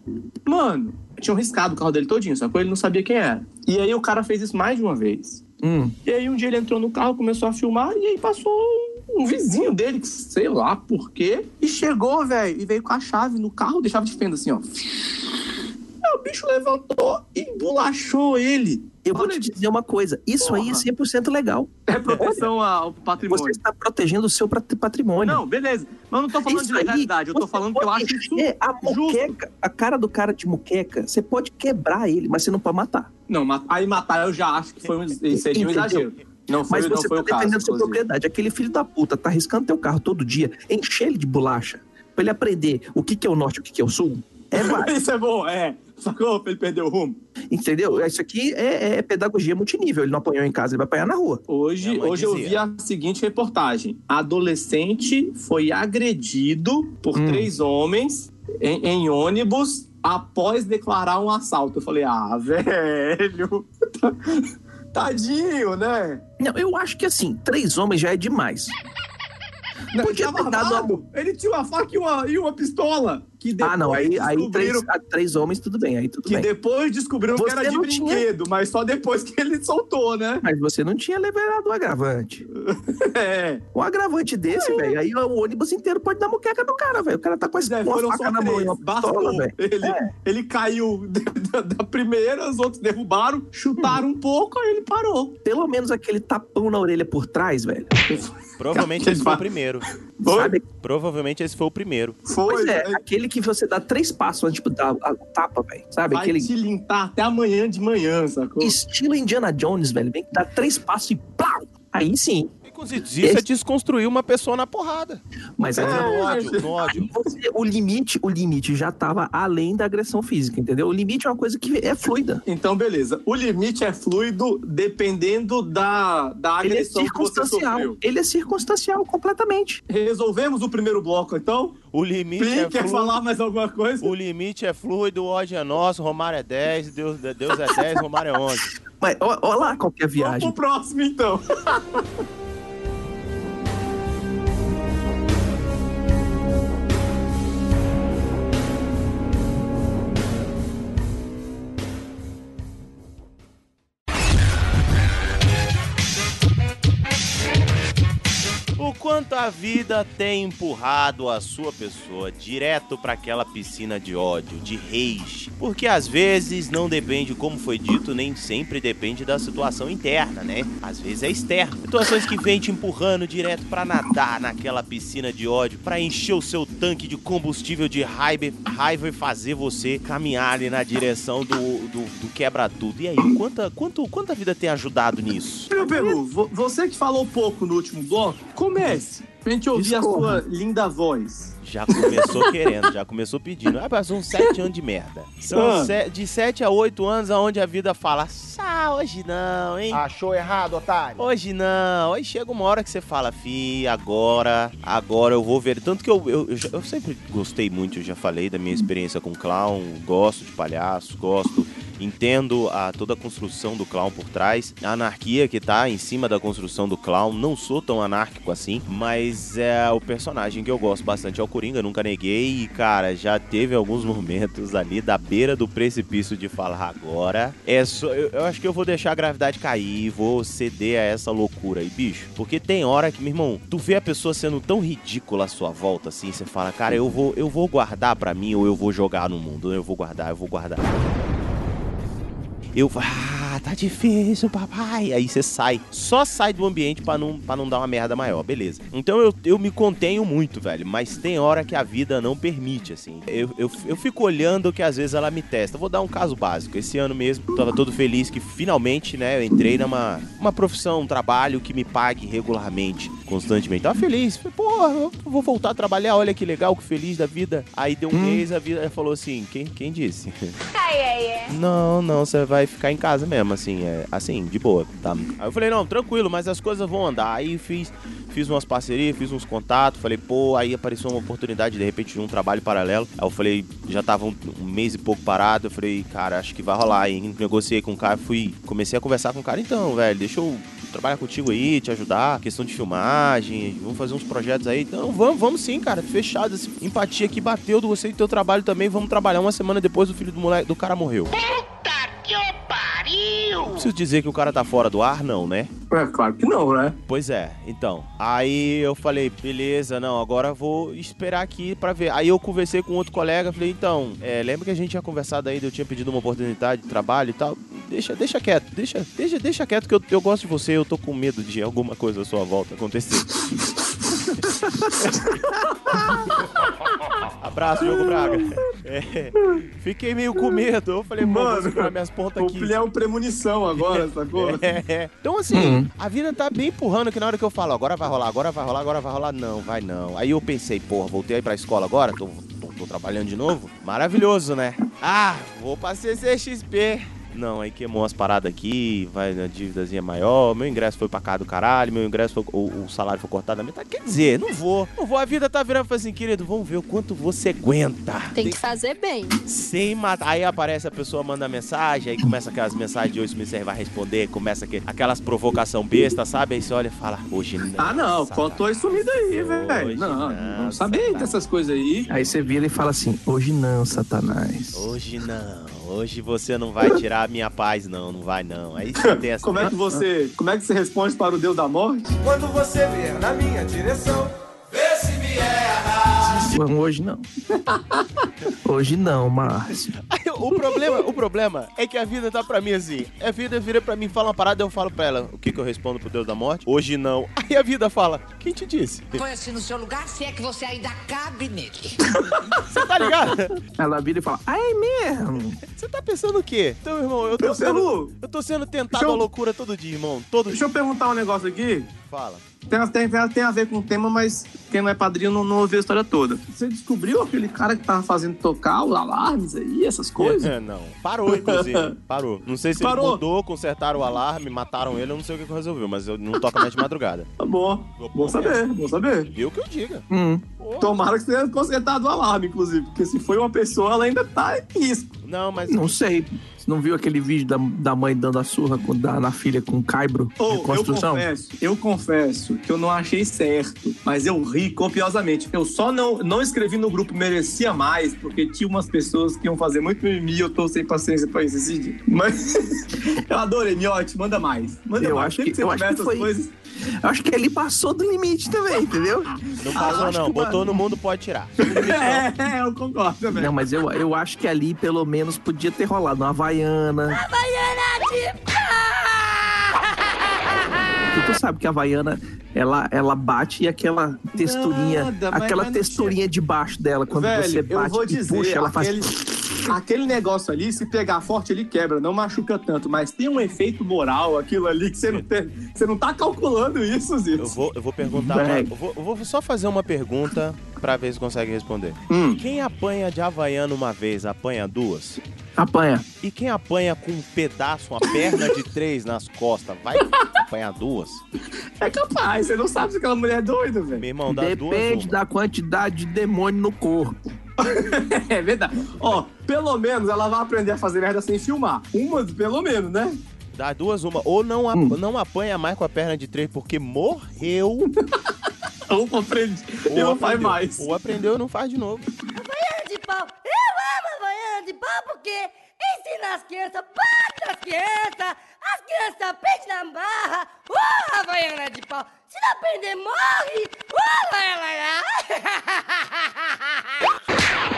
Mano, tinham riscado o carro dele todinho, só que ele não sabia quem era. E aí o cara fez isso mais de uma vez. Hum. E aí um dia ele entrou no carro, começou a filmar, e aí passou um vizinho dele, que sei lá por quê, e chegou, velho, e veio com a chave no carro, deixava de fenda assim, ó. Aí o bicho levantou e embolachou ele. Eu vou Olha, te dizer uma coisa, isso aí é Porra. 100% legal. É proteção ao patrimônio. Você está protegendo o seu pat- patrimônio. Não, beleza. Mas eu não tô falando Isso de legalidade, eu tô você falando que eu acho isso. a muqueca, a cara do cara de muqueca, você pode quebrar ele, mas você não pode matar. Não, aí matar eu já acho que foi um, seria um exagero. Não foi, Mas não você foi tá o caso. defendendo sua inclusive. propriedade. Aquele filho da puta tá arriscando teu carro todo dia, encher ele de bolacha, pra ele aprender o que, que é o norte e o que, que é o sul. É válido, Isso é bom, é. Sacou? Pra ele perder o rumo. entendeu? Isso aqui é, é pedagogia multinível. Ele não apanhou em casa, ele vai apanhar na rua. Hoje, hoje eu vi a seguinte reportagem: adolescente foi agredido por Hum. três homens em, em ônibus após declarar um assalto. Eu falei, ah, velho. Tadinho, né? Não, eu acho que assim, três homens já é demais. Não, Podia ele ter dado armado. Ele tinha uma faca e uma, e uma pistola. Que ah, não, aí, aí três, ah, três homens, tudo bem, aí tudo Que bem. depois descobriram Você que era de não tinha- brinquedo, mas só depois que ele soltou, né? Mas você não tinha liberado o agravante. É. Um agravante desse, velho, aí o ônibus inteiro pode dar muqueca do cara, velho. O cara tá com essa É, faca na mão e uma pistola, velho. Ele, É. ele caiu da, da primeira, os outros derrubaram, chutaram um pouco, aí ele parou. Pelo menos aquele tapão na orelha por trás, velho. Provavelmente esse foi o primeiro. Foi? Sabe? Provavelmente esse foi o primeiro. Foi. Pois é, né? aquele que você dá três passos antes de dar a tapa, velho. Sabe? Vai Aquele te limpar até amanhã de manhã, sacou? estilo Indiana Jones, velho. Vem que dá três passos e plau! Aí sim. Isso é desconstruir uma pessoa na porrada. Mas É, aí, no ódio, no ódio. você, o limite, o limite já tava além da agressão física, entendeu? O limite é uma coisa que é fluida. Então, beleza. O limite é fluido dependendo da, da Ele é agressão que você circunstancial. Ele é circunstancial completamente. Resolvemos o primeiro bloco, então? O limite Plim, é quer fluido. falar mais alguma coisa? O limite é fluido, o ódio é nosso, Romário é 10, Deus, Deus é 10, Romário é 11. Mas ó lá qual que é a Vamos viagem. pro próximo, então. quanto a vida tem empurrado a sua pessoa direto para aquela piscina de ódio, de rage. Porque às vezes não depende, como foi dito, nem sempre depende da situação interna, né? Às vezes é externa. Situações que vêm te empurrando direto para nadar naquela piscina de ódio, para encher o seu tanque de combustível de raiva, raiva e fazer você caminhar ali na direção do, do, do quebra-tudo. E aí, quanta, quanto, quanta vida tem ajudado nisso? Meu Peru, vo- você que falou pouco no último bloco, comece. Pra gente ouvir a Discorra. sua linda voz. Já começou querendo, já começou pedindo. Ah, mas são sete anos de merda. São Ah. se- de sete a oito anos aonde a vida fala, ah, hoje não, hein? Achou errado, otário? Hoje não. Aí chega uma hora que você fala, fi, agora, agora eu vou ver. Tanto que eu, eu, eu, eu sempre gostei muito, eu já falei da minha experiência com clown, gosto de palhaço, gosto. Entendo a, toda a construção do clown por trás, a anarquia que tá em cima da construção do clown. Não sou tão anárquico assim, mas é o personagem que eu gosto bastante é o Coringa, nunca neguei. E cara, já teve alguns momentos ali da beira do precipício de falar agora. É só, eu, eu acho que eu vou deixar a gravidade cair, vou ceder a essa loucura aí, bicho. Porque tem hora que, meu irmão, tu vê a pessoa sendo tão ridícula à sua volta assim, você fala, cara, eu vou, eu vou guardar pra mim ou eu vou jogar no mundo. Eu vou guardar, eu vou guardar. Eu, ah, tá difícil, papai. Aí você sai. Só sai do ambiente pra não, pra não dar uma merda maior, beleza. Então eu, eu me contenho muito, velho. Mas tem hora que a vida não permite, assim. Eu, eu, eu fico olhando que às vezes ela me testa. Vou dar um caso básico. Esse ano mesmo, tava todo feliz que finalmente, né, eu entrei numa uma profissão, um trabalho que me pague regularmente, constantemente. Tava feliz. Falei, porra, eu vou voltar a trabalhar. Olha que legal, que feliz da vida. Aí deu um mês, a vida falou assim: quem, quem disse? Não, não, você vai ficar em casa mesmo, assim, é, assim, de boa, tá? Aí eu falei, não, tranquilo, mas as coisas vão andar. Aí fiz, fiz umas parcerias, fiz uns contatos, falei, pô, aí apareceu uma oportunidade, de repente, de um trabalho paralelo. Aí eu falei, já tava um, um mês e pouco parado, eu falei, cara, acho que vai rolar, aí negociei com o cara, fui, comecei a conversar com o cara, então, velho, deixa eu trabalhar contigo aí, te ajudar, questão de filmagem, vamos fazer uns projetos aí. Então, vamos, vamos sim, cara, fechado, essa empatia que bateu do você e do teu trabalho também, vamos trabalhar uma semana depois o filho do moleque, do cara morreu. Não preciso dizer que o cara tá fora do ar, não, né? É claro que não, né? Pois é, então. Aí eu falei, beleza, não, agora eu vou esperar aqui pra ver. Aí eu conversei com outro colega, falei, então, é, lembra que a gente tinha conversado aí, eu tinha pedido uma oportunidade de trabalho e tal? Deixa, deixa quieto, deixa, deixa, deixa quieto que eu, eu gosto de você, eu tô com medo de alguma coisa à sua volta acontecer. Abraço, Diogo Braga. É, fiquei meio com medo. Eu falei, mano, vou Mano, minhas pontas O aqui. Pilhão premonição agora, sacou? É, é. Então, assim, a vida tá bem empurrando que na hora que eu falo, agora vai rolar, agora vai rolar, agora vai rolar, não, vai não. Aí eu pensei, porra, voltei aí pra escola agora, tô, tô, tô trabalhando de novo. Maravilhoso, né? Ah, vou pra CCXP. Não, aí queimou as paradas aqui, vai na dívidazinha maior, meu ingresso foi pra cá do caralho, meu ingresso foi, o, o salário foi cortado da metade. Quer dizer, não vou, não vou. A vida tá virando assim, querido, vamos ver o quanto você aguenta. Tem que fazer bem. Sem matar. Aí aparece a pessoa, manda mensagem, aí começa aquelas mensagens de hoje, você vai responder, começa aqu- aquelas provocação besta, sabe? Aí você olha e fala, hoje não. Ah, não, contou isso sumido aí, velho. Não, não, não dessas coisas aí. Aí você vira e fala assim: hoje não, Satanás. Hoje não. Hoje você não vai tirar a minha paz, não. Não vai, não. Aí você tem essa. Como é que você, como é que você responde para o Deus da morte? Quando você vier na minha direção, vê se me erra. Hoje não. Hoje não, Márcio. O problema, o problema é que a vida tá pra mim assim. A vida vira pra mim, fala uma parada, eu falo pra ela, o que que eu respondo pro Deus da morte? Hoje não. Aí a vida fala, quem te disse? Põe assim no seu lugar, se é que você ainda cabe nele. Você tá ligado? Ela vira e fala, ah, é mesmo? Você tá pensando o quê? Então, irmão, eu tô Eu- sendo, eu- tô sendo tentado eu- à loucura todo dia, irmão. Todo Deixa dia. eu perguntar um negócio aqui. Fala. Tem, tem, tem a ver com o tema, mas quem não é padrinho não, não ouviu a história toda. Você descobriu aquele cara que tava fazendo tocar os alarmes aí, essas coisas? É, não. Parou, inclusive. Parou. Não sei se Parou? ele mudou, consertaram o alarme, mataram ele, eu não sei o que resolveu, mas eu não toco mais de madrugada. Tá bom. Bom saber, bom saber. Eu que eu diga. Hum. Tomara que tenha consertado o alarme, inclusive, porque se foi uma pessoa, ela ainda tá em risco. Não, mas. Não sei. Você não viu aquele vídeo da, da mãe dando a surra com, da, na filha com caibro Ô, de eu construção? confesso, eu confesso que eu não achei certo, mas eu ri copiosamente. Eu só não, não escrevi no grupo merecia mais, porque tinha umas pessoas que iam fazer muito mimimi e eu tô sem paciência pra isso esse dia. Mas eu adorei, Miote, manda mais. Manda Eu mais. acho Sempre que- você eu acho que as foi- coisas. Eu acho que ele passou do limite também, entendeu? Não passou, não. uma- Botou no mundo, pode tirar. É, é, eu concordo também. Não, mas eu, eu acho que ali pelo menos podia ter rolado uma Havaiana. Porque tu sabe que a Havaiana, ela, ela bate e aquela texturinha, Nada, aquela texturinha debaixo dela, quando Velho, você bate e dizer, puxa, ela aquele, faz... aquele negócio ali, se pegar forte, ele quebra, não machuca tanto, mas tem um efeito moral, aquilo ali, que você não, tem, você não tá calculando isso, Zito. Eu vou, eu vou perguntar. eu, vou, eu vou só fazer uma pergunta pra ver se consegue responder. Hum. Quem apanha de Havaiana uma vez, apanha duas? Apanha. E quem apanha com um pedaço, uma perna de três nas costas, vai apanhar duas? É capaz, você não sabe se aquela mulher é doida, velho. Meu irmão, duas, Depende uma. da quantidade de demônio no corpo. É verdade. Ó, pelo menos ela vai aprender a fazer merda sem filmar. Uma, pelo menos, né? Das duas, uma. Ou não, a- Hum. não apanha mais com a perna de três porque morreu. Ou aprende e não faz mais. Ou aprendeu não faz de novo. Havaiana de pau. Eu amo Havaiana de pau porque ensina as crianças, bate as crianças, as crianças aprendem na barra. Uh, Havaiana de pau. Se não aprender, morre. Uh,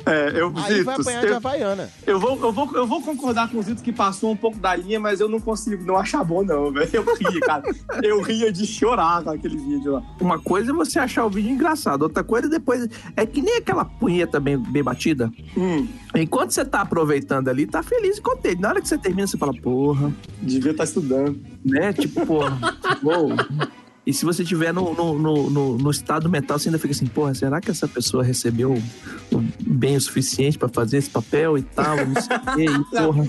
É, eu, Aí vai apanhar de eu, Havaiana. eu vou, eu, vou, eu vou concordar com o Zitos que passou um pouco da linha, mas eu não consigo não achar bom, não, velho. Eu ria, cara. Eu ria de chorar com aquele vídeo lá. Uma coisa é você achar o vídeo engraçado, outra coisa depois é que nem aquela punheta bem, bem batida. Hum, Enquanto você tá aproveitando ali, tá feliz e contente. Na hora que você termina, você fala, porra, devia estar estudando. né? Tipo, porra, uou. E se você tiver no, no, no, no- no estado mental, você ainda fica assim, porra, será que essa pessoa recebeu bem o suficiente pra fazer esse papel e tal? Não sei o quê, e porra.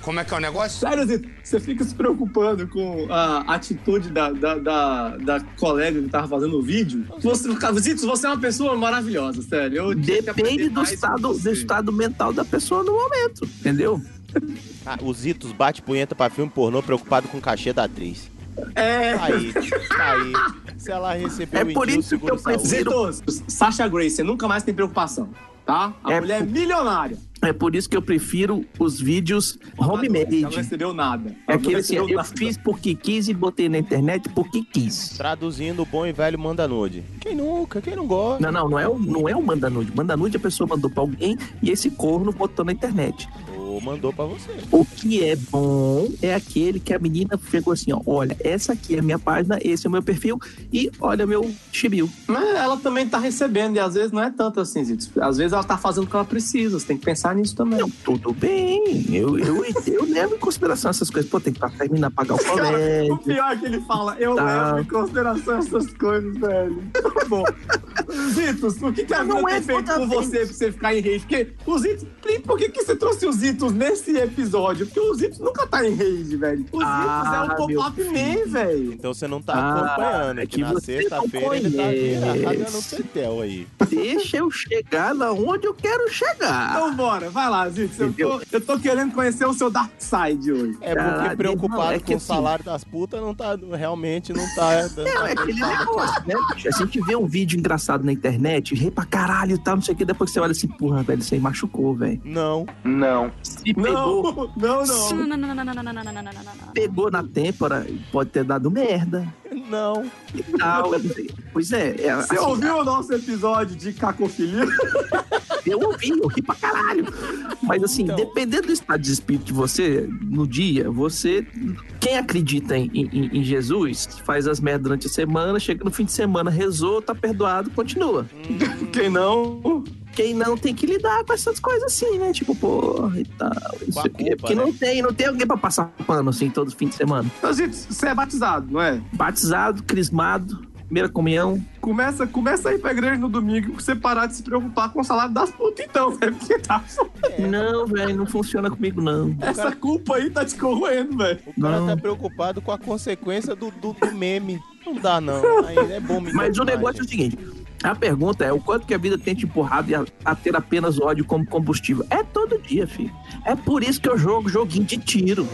Como é que é o negócio? Sério, Zito, você fica se preocupando com a atitude da, da, da, da colega que tava fazendo o vídeo. Você, Zito, você é uma pessoa maravilhosa, sério. Eu Depende do estado, do estado mental da pessoa no momento, entendeu? Ah, os Itos bate punheta pra filme pornô preocupado com o cachê da atriz. É. Tá aí, tá aí. Se ela recebeu É o por isso que eu prefiro- Sasha Grace, você nunca mais tem preocupação, tá? A É mulher é por- milionária. É por isso que eu prefiro os vídeos Ela não homemade. recebeu nada. É aquele assim, eu nada. fiz porque quis e botei na internet porque quis. Traduzindo, o bom e velho manda nude. Quem nunca? Quem não gosta? Não, não, não é o, não é o manda nude. Manda nude a pessoa mandou pra alguém e esse corno botou na internet. Ou mandou pra você. O que é bom é aquele que a menina chegou assim, ó, olha, essa aqui é a minha página, esse é o meu perfil e olha meu chibiu. Mas ela também tá recebendo, e às vezes não é tanto assim, Zitos. Às vezes ela tá fazendo o que ela precisa, você tem que pensar nisso também. Não, tudo bem, eu, eu, eu levo em consideração essas coisas. Pô, tem que a pagar o Cara, colégio. o pior é que ele fala, eu Tá. levo em consideração essas coisas, velho. Tá bom. Zitos, o que, que a Não vida é tem feito com você pra você ficar em rage? Porque o Zitos, por que, que você trouxe os Zitos nesse episódio? Porque o Zitos nunca tá em rage, velho. O Ah, Zitos é o meu pop man, velho. Então você não tá Ah, acompanhando. é que, que na você sexta-feira não ele tá virado no tetel aí. Deixa eu chegar na onde eu quero chegar. Então bora, vai lá, Zitos. Eu tô, eu tô querendo conhecer o seu dark side hoje. É porque Caralho, preocupado é com que o assim- salário das putas, não tá, realmente não tá. Não, é aquele negócio, né? A gente vê um vídeo engraçado na internet, rei pra caralho e tal, não sei o que, depois você olha assim, porra, velho, isso aí machucou, velho. Não. Não se pegou. Não, não, não. Pegou na têmpora, pode ter dado merda. Não. E tal. Pois é. é Você assim, ouviu o nosso episódio de cacofilia? Eu ouvi, eu ri pra caralho. Mas assim, então... dependendo do estado de espírito de você, no dia, você. Quem acredita em, em, em Jesus, faz as merdas durante a semana, chega no fim de semana, rezou, tá perdoado, continua. Hum. Quem não, quem não tem que lidar com essas coisas assim, né? Tipo, porra e tal. Isso aqui. culpa, Porque né? não tem, não tem alguém pra passar pano assim todo fim de semana. Então, gente, você é batizado, não é? Batizado, crismado, primeira comunhão. Começa, começa a ir pra igreja no domingo pra você parar de se preocupar com o salário das putas, então, velho. Porque tá... Não, velho, não funciona comigo, não. essa culpa aí tá te corroendo, velho. O cara Não. tá preocupado com a consequência do, do, do meme. Não dá, não. Aí é bom me Mas o negócio é o seguinte: a pergunta é o quanto que a vida tem te empurrado e a, a ter apenas ódio como combustível. É todo dia, filho. É por isso que eu jogo joguinho de tiro.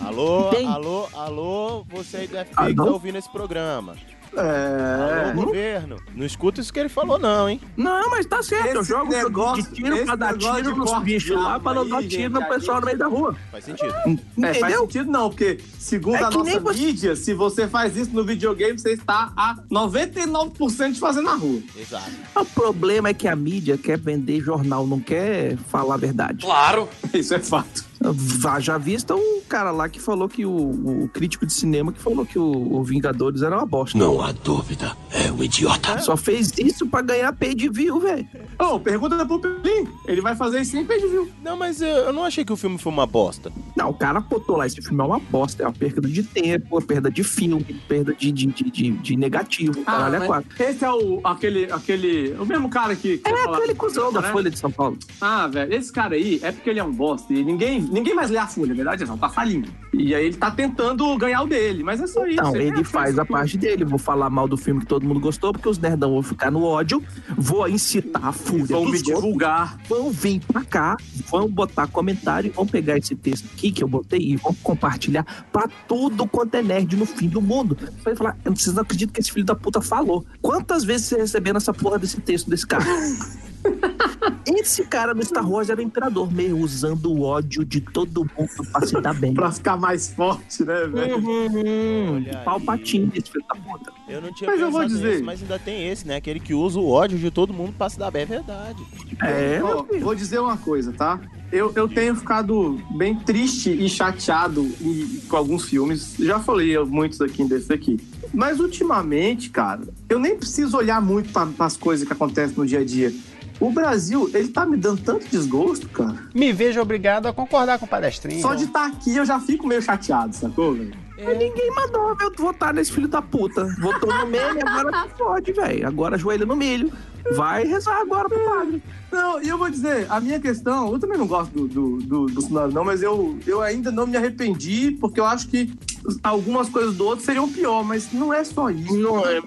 Alô, Tem. alô, alô, você aí do FP Ah, que tá ouvindo esse programa. É. Alô, governo. Não escuta isso que ele falou, não, hein? Não, mas tá certo. eu Esse jogo joguinho negócio- de tiro pra dar tiro de nos bichos lá, pra não dar tiro no pessoal no meio da rua. Faz sentido. É, faz sentido não, porque segundo É a nossa você- mídia, se você faz isso no videogame, você está a 99% de fazer na rua. Exato. O problema é que a mídia quer vender jornal, não quer falar a verdade. Claro. Isso é fato. Já vista o cara lá que falou que o, o crítico de cinema que falou que o, o Vingadores era uma bosta. Não há dúvida. É um idiota. Só fez isso pra ganhar pay de view, velho. Ô, pergunta pro Pelim. Ele vai fazer isso sem pay view. Não, mas eu, eu não achei que o filme foi uma bosta. Não, o cara botou lá, esse filme é uma bosta, é uma perda de tempo, é perda de filme, perda de, de, de, de, de negativo, caralho, é quatro. esse é o, aquele, aquele, o mesmo cara que... que É aquele cuzão da né? Folha de São Paulo. Ah, velho, esse cara aí é porque ele é um bosta e ninguém, ninguém mais lê a Folha, a verdade é não, tá falindo. E aí ele tá tentando ganhar o dele, mas é só isso. Não, ele tem faz acesso a tudo. parte dele. Vou falar mal do filme que todo mundo gostou, porque os nerdão vão ficar no ódio. Vou incitar a fúria Vão me outros. divulgar. Vão vir pra cá, vão botar comentário, vão pegar esse texto aqui que eu botei e vão compartilhar pra tudo quanto é nerd no fim do mundo. Vai falar, vocês não acreditam que esse filho da puta falou. Quantas vezes você recebendo essa porra desse texto desse cara? Esse cara no Star Wars era o imperador, meio usando o ódio de todo mundo pra se dar bem. Pra ficar mais forte, né, velho? Uhum, Olha aí. palpatinho desse filho da puta. Eu não tinha Mas eu vou dizer- nisso, mas ainda tem esse, né? Aquele que usa o ódio de todo mundo pra se dar bem. É verdade. É, Ó, vou dizer uma coisa, tá? Eu, eu tenho ficado bem triste e chateado e- com alguns filmes. Já falei muitos aqui desse aqui. Mas ultimamente, cara, eu nem preciso olhar muito para as coisas que acontecem no dia a dia. O Brasil, ele tá me dando tanto desgosto, cara. Me vejo obrigado a concordar com o palestrinho. Só de estar aqui eu já fico meio chateado, sacou, velho? Mas ninguém mandou eu votar nesse filho da puta. Votou no meme, agora fode, velho. Agora joelho no milho. Vai rezar agora pro padre. Não, e eu vou dizer, a minha questão, eu também não gosto do, do, do, do Bolsonaro, não, mas eu, eu ainda não me arrependi, porque eu acho que algumas coisas do outro seriam pior, mas não é só isso. Não é.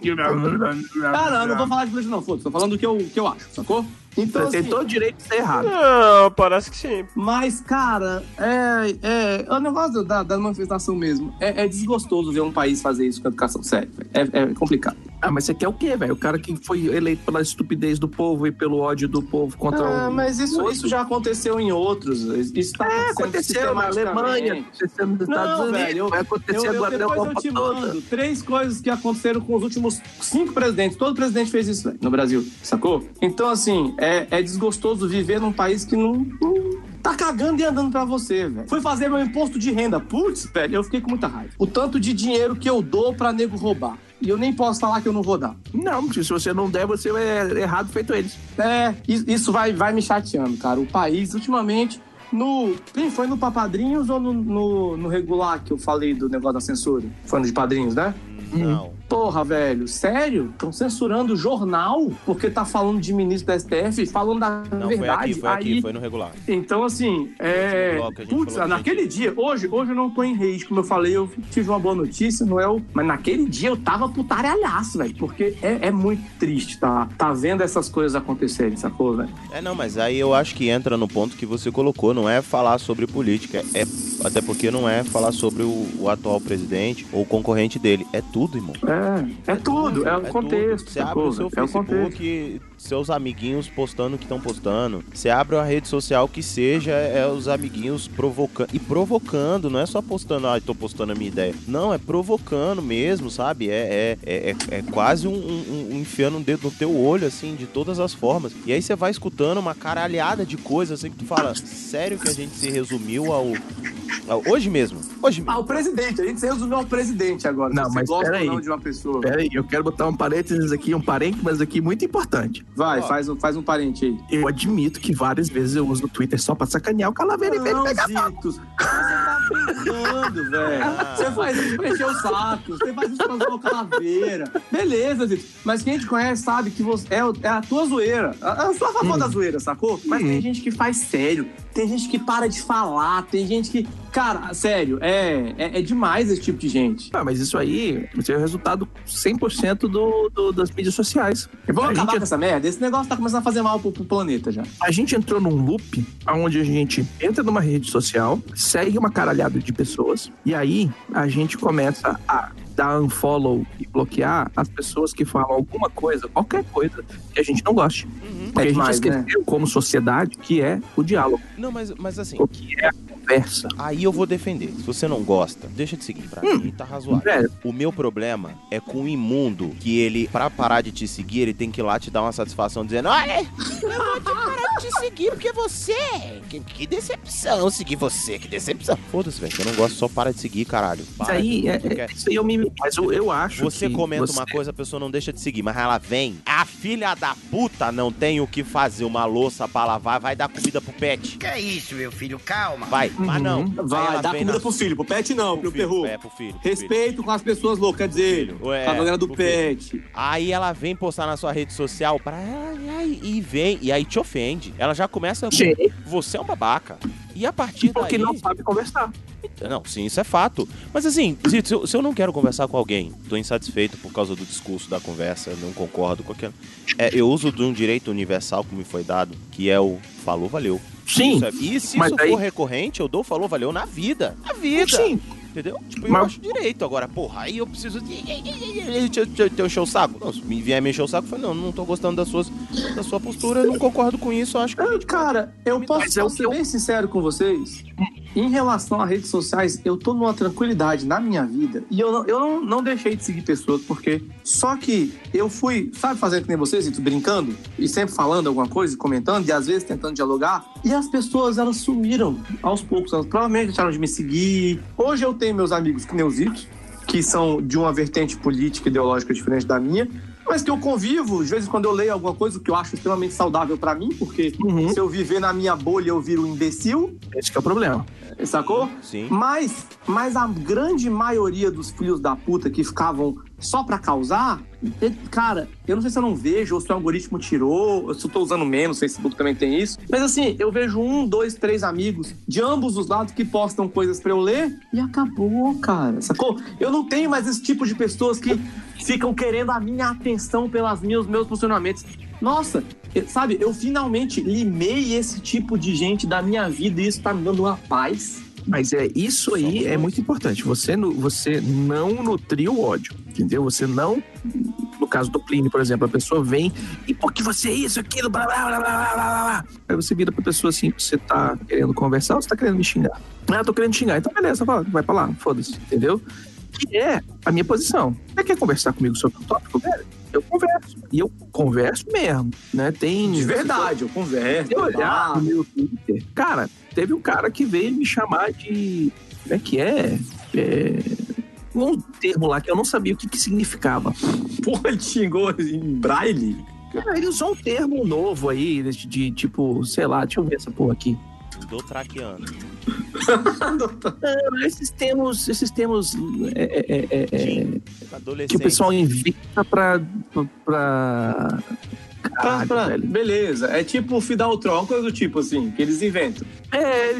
Ah, não, não vou falar de política, não, foda-se, tô falando do que eu, que eu acho, sacou? Então, Você tem assim, todo o direito de ser errado. Não, parece que sim. mas, cara, é, é, é o negócio da, da manifestação mesmo. É, é desgostoso ver um país fazer isso com a educação, sério. velho. É, é complicado. Ah, mas você quer o quê, velho? O cara que foi eleito pela estupidez do povo e pelo ódio do povo contra Ah, o. mas isso, outro. isso já aconteceu em outros. Isso tá É, acontecendo aconteceu na Alemanha, aconteceu nos Estados Não, Unidos, velho, eu- vai acontecer Eu, eu, agora na depois eu te toda. mando três coisas que aconteceram com os últimos cinco presidentes. Todo presidente fez isso velho, no Brasil, sacou? Então, assim, é, é desgostoso viver num país que não, não tá cagando e andando pra você, velho. Fui fazer meu imposto de renda. Putz, velho, eu fiquei com muita raiva. O tanto de dinheiro que eu dou pra nego roubar. E eu nem posso falar que eu não vou dar. Não, porque se você não der, você é errado feito eles. É, is- isso vai, vai me chateando, cara. O país, ultimamente, no. Quem foi no Papadrinhos ou no, no, no regular que eu falei do negócio da censura? Foi no de padrinhos, né? Não. Porra, velho, sério? Estão censurando o jornal porque tá falando de ministro da STF, falando da Não, foi verdade. aqui, foi Aí, aqui, foi no regular. Então, assim, é. Bloco Putz, naquele gente- dia, hoje, hoje eu não tô em rage, como eu falei, eu tive uma boa notícia, não é o. Mas naquele dia eu tava putaralhaço, velho, porque é, é muito triste, tá? Tá vendo essas coisas acontecerem, sacou, velho? É, não, mas aí eu acho que entra no ponto que você colocou, não é falar sobre política, é até porque não é falar sobre o, o atual presidente ou o concorrente dele, é tudo, irmão. É, É, é tudo, é o tudo. contexto. Você abre o seu é o contexto. Facebook, seus amiguinhos postando o que estão postando. Você abre uma rede social que seja é os amiguinhos provocando. E provocando, não é só postando, ah, tô postando a minha ideia. Não, é provocando mesmo, sabe? É, é, é, é- é quase um, um, um enfiando um dedo no teu olho, assim, de todas as formas. E aí você vai escutando uma caralhada de coisas, assim, que tu fala, sério que a gente se resumiu ao. ao- hoje mesmo. Hoje mesmo. Ah, o presidente. A gente se resumiu ao presidente agora. Não, mas gosta peraí. não de uma pessoa. Pera aí, eu quero botar um parênteses aqui, um parênteses aqui muito importante. Vai, faz, um- faz um parente aí. Eu admito que várias vezes eu uso o Twitter só pra sacanear o Calaveira e Não, ele pega Zitos, você tá brincando, velho. Você faz isso pra encher o saco, você faz isso pra zoar o calaveira. Beleza, Zitos. Mas quem te conhece sabe que você é, é a tua zoeira. Eu sou a favor da zoeira, sacou? Mas tem gente que faz sério. Tem gente que para de falar. Tem gente que. Cara, sério, é, é, é demais esse tipo de gente. Ah, mas isso aí é o resultado 100% do, do- das mídias sociais. Vamos a acabar gente, com essa merda? Esse negócio tá começando a fazer mal pro, pro planeta já. a gente entrou num loop onde a gente entra numa rede social, segue uma caralhada de pessoas, e aí a gente começa a dar unfollow e bloquear as pessoas que falam alguma coisa, qualquer coisa, que a gente não goste. Porque É demais, a gente esqueceu, como sociedade, que é o diálogo, Não, mas, mas assim. o que é a conversa. Aí eu vou defender. Se você não gosta, deixa de seguir. Pra mim tá razoável. Velho. O meu problema é com o imundo que ele, pra parar de te seguir, ele tem que ir lá te dar uma satisfação dizendo: Olha, eu vou te parar de te seguir porque você. Que, que decepção seguir você, que decepção. Foda-se, velho. Eu não gosto, só para de seguir, caralho. Isso Para. aí, é, é- isso aí eu me. Mas eu, eu acho Você que comenta você- uma coisa, a pessoa não deixa de seguir, mas ela vem. A filha da puta não tem o que fazer, uma louça pra lavar, vai dar comida pro pet. Que é isso, meu filho? Calma. Vai, mas não. Aí Vai, dá comida na- pro filho, pro pet não, pro, filho, perru. É, pro filho. pro filho. Respeito com as pessoas loucas, quer dizer, Ué, a galera do pro pet. Aí ela vem postar na sua rede social pra e vem, e aí te ofende. Ela já começa. Gente. Você é um babaca. E a partir Porque daí. não sabe conversar. Não, sim, isso é fato. Mas assim, se eu, se eu não quero conversar com alguém, tô insatisfeito por causa do discurso da conversa, não concordo com aquilo. É, eu uso de um direito universal que me foi dado, que é o falou, valeu. Sim, Isso é- e se mas isso aí- for recorrente, eu dou falou, valeu na vida. Na vida. Sim. Entendeu? Tipo, eu Mas- acho direito. Agora, porra, aí eu preciso de. Te, te, te encher o saco. Não, se me vier me encher o saco, eu falei, não, não tô gostando das suas, da sua postura, eu não concordo com isso, eu acho que. gente Cara, eu posso, é ser eu- bem sincero com vocês? Em relação a redes sociais, eu tô numa tranquilidade na minha vida e eu não, eu não, não deixei de seguir pessoas, porque só que eu fui, sabe, fazendo que nem vocês, Ito, brincando e sempre falando alguma coisa, e comentando e às vezes tentando dialogar, e as pessoas elas sumiram aos poucos, elas provavelmente deixaram de me seguir. Hoje eu tenho meus amigos que nem os que são de uma vertente política e ideológica diferente da minha, mas que eu convivo, de vez em quando eu leio alguma coisa que eu acho extremamente saudável pra mim, porque Uhum. se eu viver na minha bolha eu viro um imbecil, Esse que é o problema. Sacou? Sim. Mas, mas a grande maioria dos filhos da puta que ficavam só pra causar, cara, eu não sei se eu não vejo, ou se o algoritmo tirou, ou se eu tô usando menos, o Facebook também tem isso. Mas assim, eu vejo um, dois, três amigos de ambos os lados que postam coisas pra eu ler e acabou, cara. Sacou? Eu não tenho mais esse tipo de pessoas que ficam querendo a minha atenção pelas minhas, meus posicionamentos. Nossa, sabe, eu finalmente limei esse tipo de gente da minha vida e isso tá me dando uma paz. Mas é isso aí é muito importante. Você, você não nutriu o ódio, entendeu? Você não. No caso do Plínio, por exemplo, a pessoa vem e porque você é isso, aquilo, blá blá blá blá blá blá blá. Aí você vira pra pessoa assim: você tá querendo conversar ou você tá querendo me xingar? Ah, eu tô querendo xingar. Então beleza, vai pra lá, foda-se, entendeu? Que é a minha posição. Você quer conversar comigo sobre o tópico, velho? Eu converso. E eu converso mesmo, né? Tem. De verdade, eu converso. Se eu olhar no meu Twitter, cara, teve um cara que veio me chamar de. Como é que é? É, Um termo lá que eu não sabia o que, que significava. Porra, ele xingou em braille? Cara, ele usou um termo novo aí, de, de, tipo, sei lá, deixa eu ver essa porra aqui. Do traqueano. Ah, esses termos, esses termos é, é, é, é, Adolescente. que o pessoal inventa pra. pra... Pra- Caralho, pra- velho. beleza, é tipo o Fidaltron, uma coisa do tipo assim, que eles inventam. É,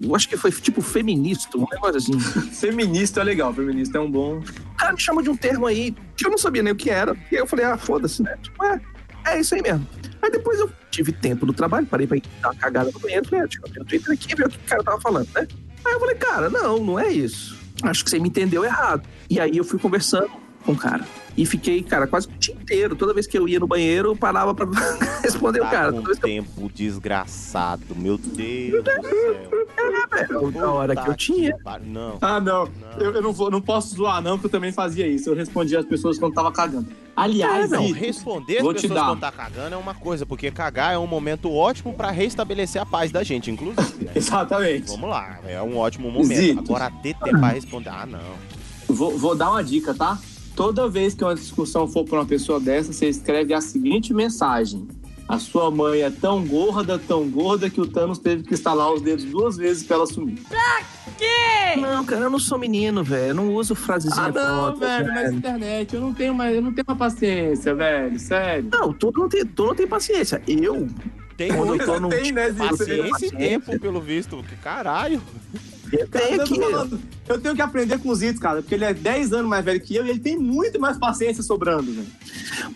eu acho que foi tipo feminista, um negócio assim. Feminista é legal, feminista é um bom. O cara me chamou de um termo aí que eu não sabia nem o que era. E aí eu falei, ah, foda-se, né? Tipo, é, é isso aí mesmo. Aí depois eu tive tempo do trabalho, parei pra ir dar uma cagada no banheiro. Falei, ah, deixa eu o Twitter aqui e ver o que o cara tava falando, né? Aí eu falei, cara, não, não é isso. Acho que você me entendeu errado. E aí eu fui conversando com o cara. E fiquei, cara, quase o dia inteiro. Toda vez que eu ia no banheiro, eu parava pra responder tá o cara. Com que eu- tempo desgraçado, meu Deus do céu. É, velho, na hora que eu tinha. Não. Ah, não. Eu, eu não, vou, não posso zoar, não, porque eu também fazia isso. Eu respondia as pessoas quando tava cagando. Aliás, não, Vitor, responder as pessoas dar. quando tá cagando é uma coisa, porque cagar é um momento ótimo pra restabelecer a paz da gente, inclusive. né? Exatamente. Vamos lá, é um ótimo momento. Zito. Agora ter tempo pra responder, ah, não. Vou, vou dar uma dica, tá? Toda vez que uma discussão for pra uma pessoa dessa, você escreve a seguinte mensagem. A sua mãe é tão gorda, tão gorda, que o Thanos teve que estalar os dedos duas vezes pra ela sumir. quê? Não, cara, eu não sou menino, velho. Eu não uso frasezinha Ah, não, pronta, velho, mas internet, eu não tenho mais, eu não tenho uma paciência, velho, sério. Não, tu não tem, tu não tem paciência. Eu, Tem quando eu tô num Tem, né, Zito? Paciência e tempo, pelo visto. Que caralho. Eu tenho aqui. falando, eu tenho que aprender com o Zito, cara, porque ele é 10 anos mais velho que eu e ele tem muito mais paciência sobrando, velho.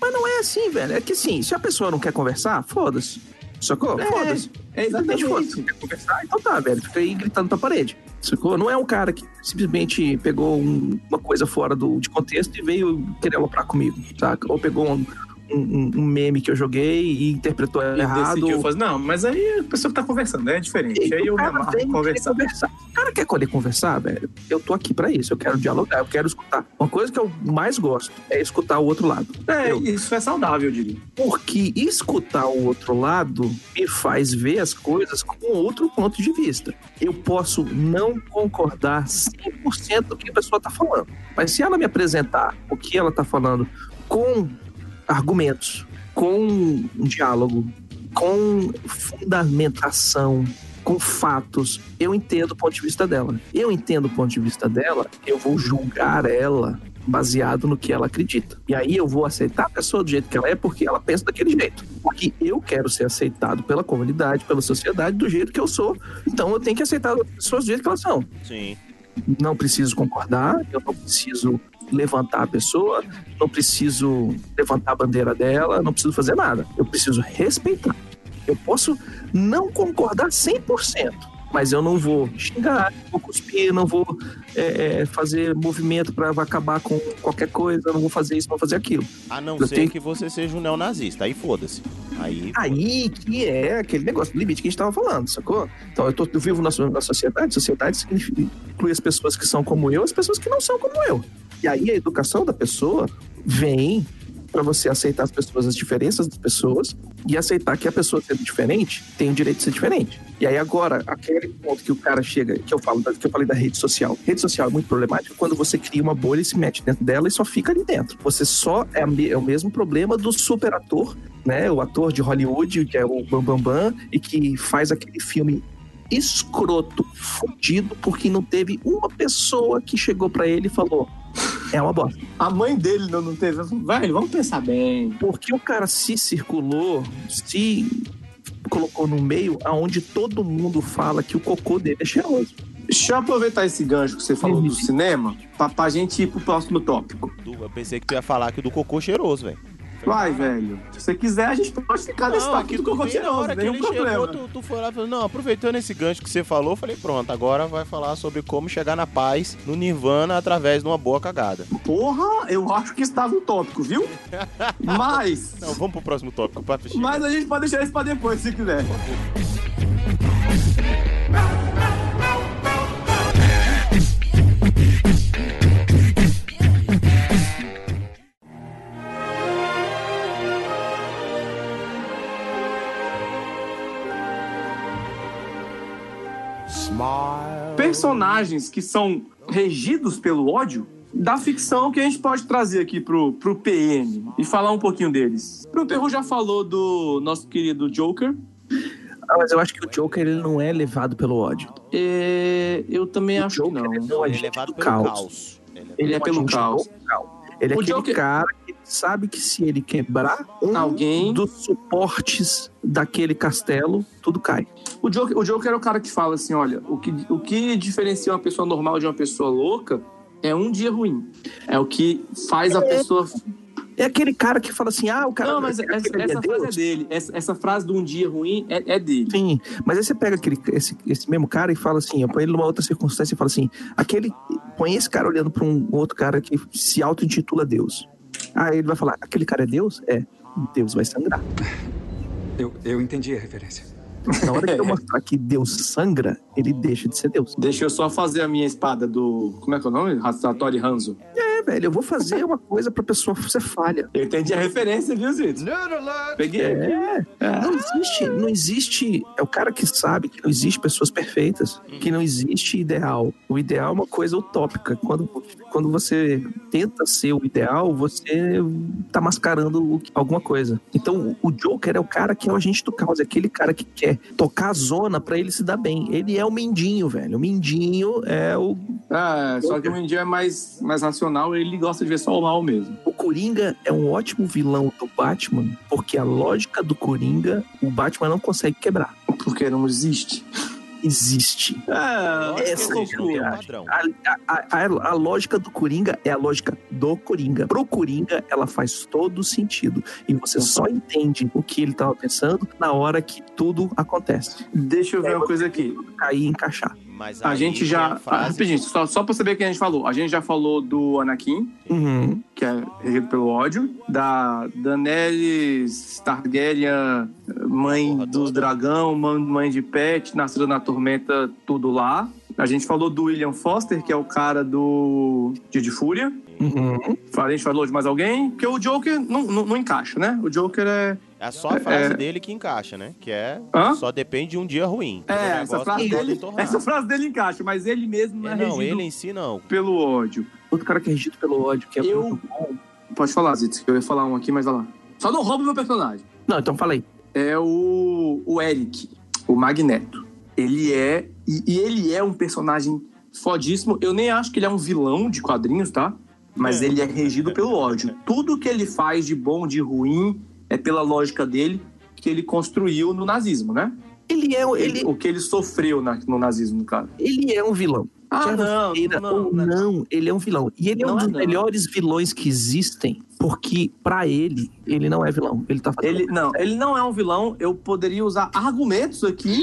Mas não é assim, velho. É que assim, se a pessoa não quer conversar, foda-se. Sacou? É, foda-se. é exatamente. Foda-se. Quer conversar? Então tá, velho. Fica aí gritando pra parede. Sacou? Não é um cara que simplesmente pegou um- uma coisa fora do, de contexto e veio querer aloprar comigo, saca? Ou pegou um, um- um meme que eu joguei e interpretou Ele errado. decidiu fazer. Não, mas aí a pessoa que tá conversando, é diferente. E Aí eu o me amarro conversar. conversar. O cara quer poder conversar, velho. Eu tô aqui pra isso. Eu quero dialogar, eu quero escutar. Uma coisa que eu mais gosto é escutar o outro lado. É, Eu- isso é saudável, eu diria. Porque escutar o outro lado me faz ver as coisas com outro ponto de vista. Eu posso não concordar 100% do que a pessoa está falando, mas se ela me apresentar o que ela está falando com argumentos, com um diálogo, com fundamentação, com fatos, eu entendo o ponto de vista dela. Eu entendo o ponto de vista dela, eu vou julgar ela baseado no que ela acredita. E aí eu vou aceitar a pessoa do jeito que ela é porque ela pensa daquele jeito. Porque eu quero ser aceitado pela comunidade, pela sociedade do jeito que eu sou. Então eu tenho que aceitar as pessoas do jeito que elas são. Sim. Não preciso concordar, eu não preciso levantar a pessoa, não preciso levantar a bandeira dela, não preciso fazer nada. Eu preciso respeitar. Eu posso não concordar 100%, mas eu não vou xingar, não vou cuspir, não vou é, é, fazer movimento para acabar com qualquer coisa, não vou fazer isso, não vou fazer aquilo. A não Eu ser tenho- que você seja um neonazista. Aí foda-se. Aí. Aí que é aquele negócio do limite que a gente tava falando, sacou? Então eu, tô, eu vivo na, na sociedade, sociedade significa, inclui as pessoas que são como eu, as pessoas que não são como eu. E aí a educação da pessoa vem para você aceitar as pessoas, as diferenças das pessoas e aceitar que a pessoa sendo diferente tem o direito de ser diferente. E aí agora, aquele ponto que o cara chega, que eu falo, que eu falei da rede social. Rede social é muito problemática quando você cria uma bolha e se mete dentro dela e só fica ali dentro. Você só é, é o mesmo problema do super ator, né? O ator de Hollywood, que é o Bam Bam Bam, e que faz aquele filme escroto, fudido, porque não teve uma pessoa que chegou pra ele e falou: é uma bosta. A mãe dele não, não teve. Velho, vamos pensar bem. Porque o cara se circulou, se colocou no meio aonde todo mundo fala que o cocô dele é cheiroso. Deixa eu aproveitar esse gancho que você falou do cinema pra, pra gente ir pro próximo tópico. Du- Eu pensei que tu ia falar que do cocô cheiroso, velho. Vai, velho. Se você quiser, a gente pode ficar nesse Não, que do que nenhum ele problema. chegou, tu, tu foi lá não, aproveitando esse gancho que você falou, eu falei, pronto, agora vai falar sobre como chegar na paz, no nirvana, através de uma boa cagada. Porra, eu acho que estava um tópico, viu? Mas. Não, vamos pro próximo tópico, chegar. Mas a gente pode deixar isso pra depois, se quiser. Personagens que são regidos pelo ódio da ficção que a gente pode trazer aqui pro, pro PN e falar um pouquinho deles. O Perru já falou do nosso querido Joker. Ah, mas eu acho que o Joker ele não é levado pelo ódio. É, eu também O acho que Joker, não. ele não é Ele é levado do pelo caos. caos. Ele é- Ele é pelo caos. caos. Ele é O aquele Joker- cara que sabe que se ele quebrar um Alguém- dos suportes daquele castelo, tudo cai. O Joker, o Joker é o cara que fala assim: olha, o que, o que diferencia uma pessoa normal de uma pessoa louca é um dia ruim. É o que faz a pessoa. É aquele cara que fala assim, ah, o cara... Não, mas essa, aquele ali essa Deus. frase é dele. Essa, essa frase de um dia ruim é, é dele. Sim, mas aí você pega aquele, esse, esse mesmo cara e fala assim, põe ele numa outra circunstância e fala assim, aquele, põe esse cara olhando para um outro cara que se auto-intitula Deus. Aí ele vai falar, aquele cara é Deus? É, Deus vai sangrar. Eu, eu entendi a referência. Na hora que eu mostrar que Deus sangra, ele deixa de ser Deus. Deixa eu só fazer a minha espada do. Como é que é o nome? Hattori Hanzo. É, velho, eu vou fazer uma coisa pra pessoa ser falha. Eu entendi a referência, viu, Zito? Peguei. É, não existe, não existe. É o cara que sabe que não existe pessoas perfeitas, que não existe ideal. O ideal é uma coisa utópica. Quando, quando você tenta ser o ideal, você tá mascarando alguma coisa. Então, o Joker é o cara que é o agente do caos, é aquele cara que quer tocar a zona pra ele se dar bem. Ele é o Mindinho, velho. O Mindinho é o. É, só que o Mindinho é mais, mais racional e ele gosta de ver só o mal mesmo. O Coringa é um ótimo vilão do Batman, porque a lógica do Coringa, o Batman não consegue quebrar. Porque não existe. Existe. É, Essa é a padrão. A, a- a- a lógica do Coringa é a lógica do Coringa. Pro Coringa, ela faz todo sentido. E você só entende o que ele tava pensando na hora que tudo acontece. Deixa eu ver uma coisa aqui. Cair e encaixar. Mas A gente já. frase- Ah, rapidinho, só, só pra saber o que a gente falou. A gente já falou do Anakin, Uhum. que é regido pelo ódio, da Daenerys Targaryen, mãe Porra dos toda. dragão, mãe, mãe de pet, nascida na tormenta, tudo lá. A gente falou do William Foster, que é o cara do Dia de Fúria. Uhum. A gente falou de mais alguém, porque o Joker não, não, não encaixa, né? O Joker é. É só a frase É. dele que encaixa, né? Que é Hã? só depende de um dia ruim. É, essa frase, pode dele, essa frase dele encaixa, mas ele mesmo não é, É, não, ele em si não. pelo ódio. Outro cara que é regido pelo ódio, que é Eu- muito bom. Pode falar, Zitz, que eu ia falar um aqui, mas vai lá. Só não rouba meu personagem. Não, então falei. É o, o Eric, o Magneto. Ele é. E, e ele é um personagem fodíssimo. Eu nem acho que ele é um vilão de quadrinhos, tá? Mas ele é regido pelo ódio. Tudo que ele faz de bom, de ruim, é pela lógica dele que ele construiu no nazismo, né? Ele é, ele, O que ele sofreu na- no nazismo, caso. ele é um vilão. Ah, Quer não, não, ou não. não, ele é um vilão. E ele é Não um é dos não. melhores vilões que existem, porque pra ele, ele não é vilão. Ele tá. Ele não, ele não é um vilão. Eu poderia usar argumentos aqui.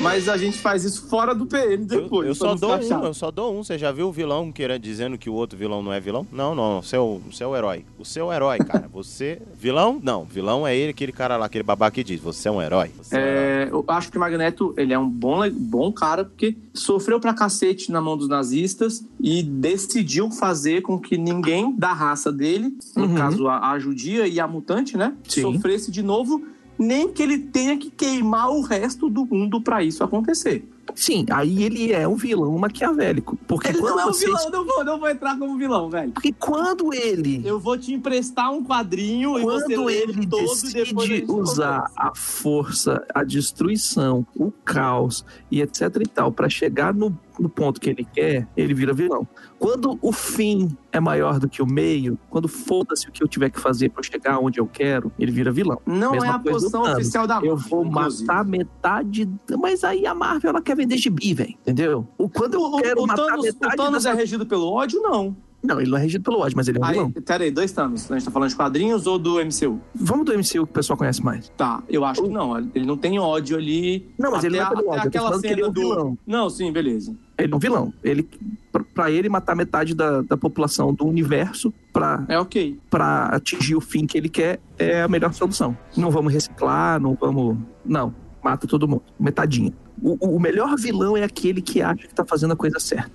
Mas a gente faz isso fora do PM Eu, depois. eu pra só dou um, chato. eu só dou um. Você já viu o vilão querendo dizendo que o outro vilão não é vilão? Não, não, o seu, o seu herói. O seu herói, cara. Você. Vilão? Não. Vilão é ele, aquele cara lá, aquele babaca que diz: Você é um herói. Você é um herói. É, eu acho que o Magneto ele é um bom, bom cara, porque sofreu pra cacete na mão dos nazistas e decidiu fazer com que ninguém da raça dele, no Uhum. caso a, a judia e a mutante, né, Sim. sofresse de novo, nem que ele tenha que queimar o resto do mundo pra isso acontecer. Sim, aí ele é um vilão maquiavélico. Porque Ele quando não é um você. vilão, não vou, não vou entrar como vilão, velho. Porque quando ele. Eu vou te emprestar um quadrinho e você Quando ele decide usar a força, a destruição, o caos e etc e tal, pra chegar no, no ponto que ele quer, ele vira vilão. Quando o fim é maior do que o meio, quando foda-se o que eu tiver que fazer pra eu chegar onde eu quero, ele vira vilão. Não Mesma é a do posição oficial da Eu Marvel, vou inclusive. matar metade. Mas aí a Marvel ela quer vender gibi, velho. Entendeu? O, quando eu O, quero o matar Thanos, o metade. Thanos dessa- é regido pelo ódio, não. Não, ele não é regido pelo ódio, mas ele é um Aí, vilão. peraí, dois Thanos. A gente tá falando de quadrinhos ou do MCU? Vamos do MCU que o pessoal conhece mais. Tá, eu acho que não. Ele não tem ódio ali. Não, mas ele não é pelo ódio, eu tô aquela falando que cena ele é um do. vilão. Não, sim, beleza. Ele é um vilão. Ele, pra- pra ele matar metade da, da população do universo pra, É ok. pra atingir o fim que ele quer é a melhor solução. Não vamos reciclar, não vamos. Não, mata todo mundo. Metadinha. O, o- o melhor vilão é aquele que acha que tá fazendo a coisa certa.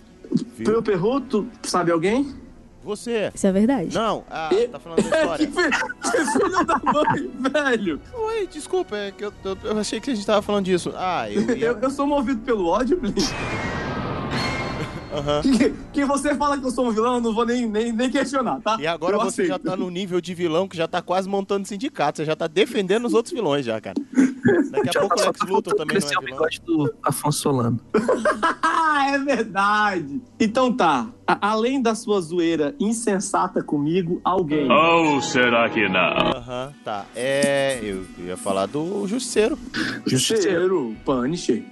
Viu? Pelo Perruto, sabe alguém? Você. Isso é verdade. Não, ah, E- tá falando da história. que, fi- que filho da mãe, velho. Oi, desculpa, é que eu, eu, eu achei que a gente tava falando disso. Ah, eu ia... Eu, eu sou movido pelo ódio, Blink. Aham. Que, que você fala que eu sou um vilão, eu não vou nem, nem, nem questionar, tá? E agora Eu você já aceito. tá no nível de vilão que já tá quase montando sindicato. Você já tá defendendo os outros vilões já, cara. Daqui a Já pouco o só Lex tá Luthor também não é o vilão. bigode do Afonso Solano. Ah, é verdade. Então tá. A- além da sua zoeira insensata comigo, alguém. Ou será que não? Aham, tá. É, eu ia falar do. Justiceiro. Justiceiro, Punisher.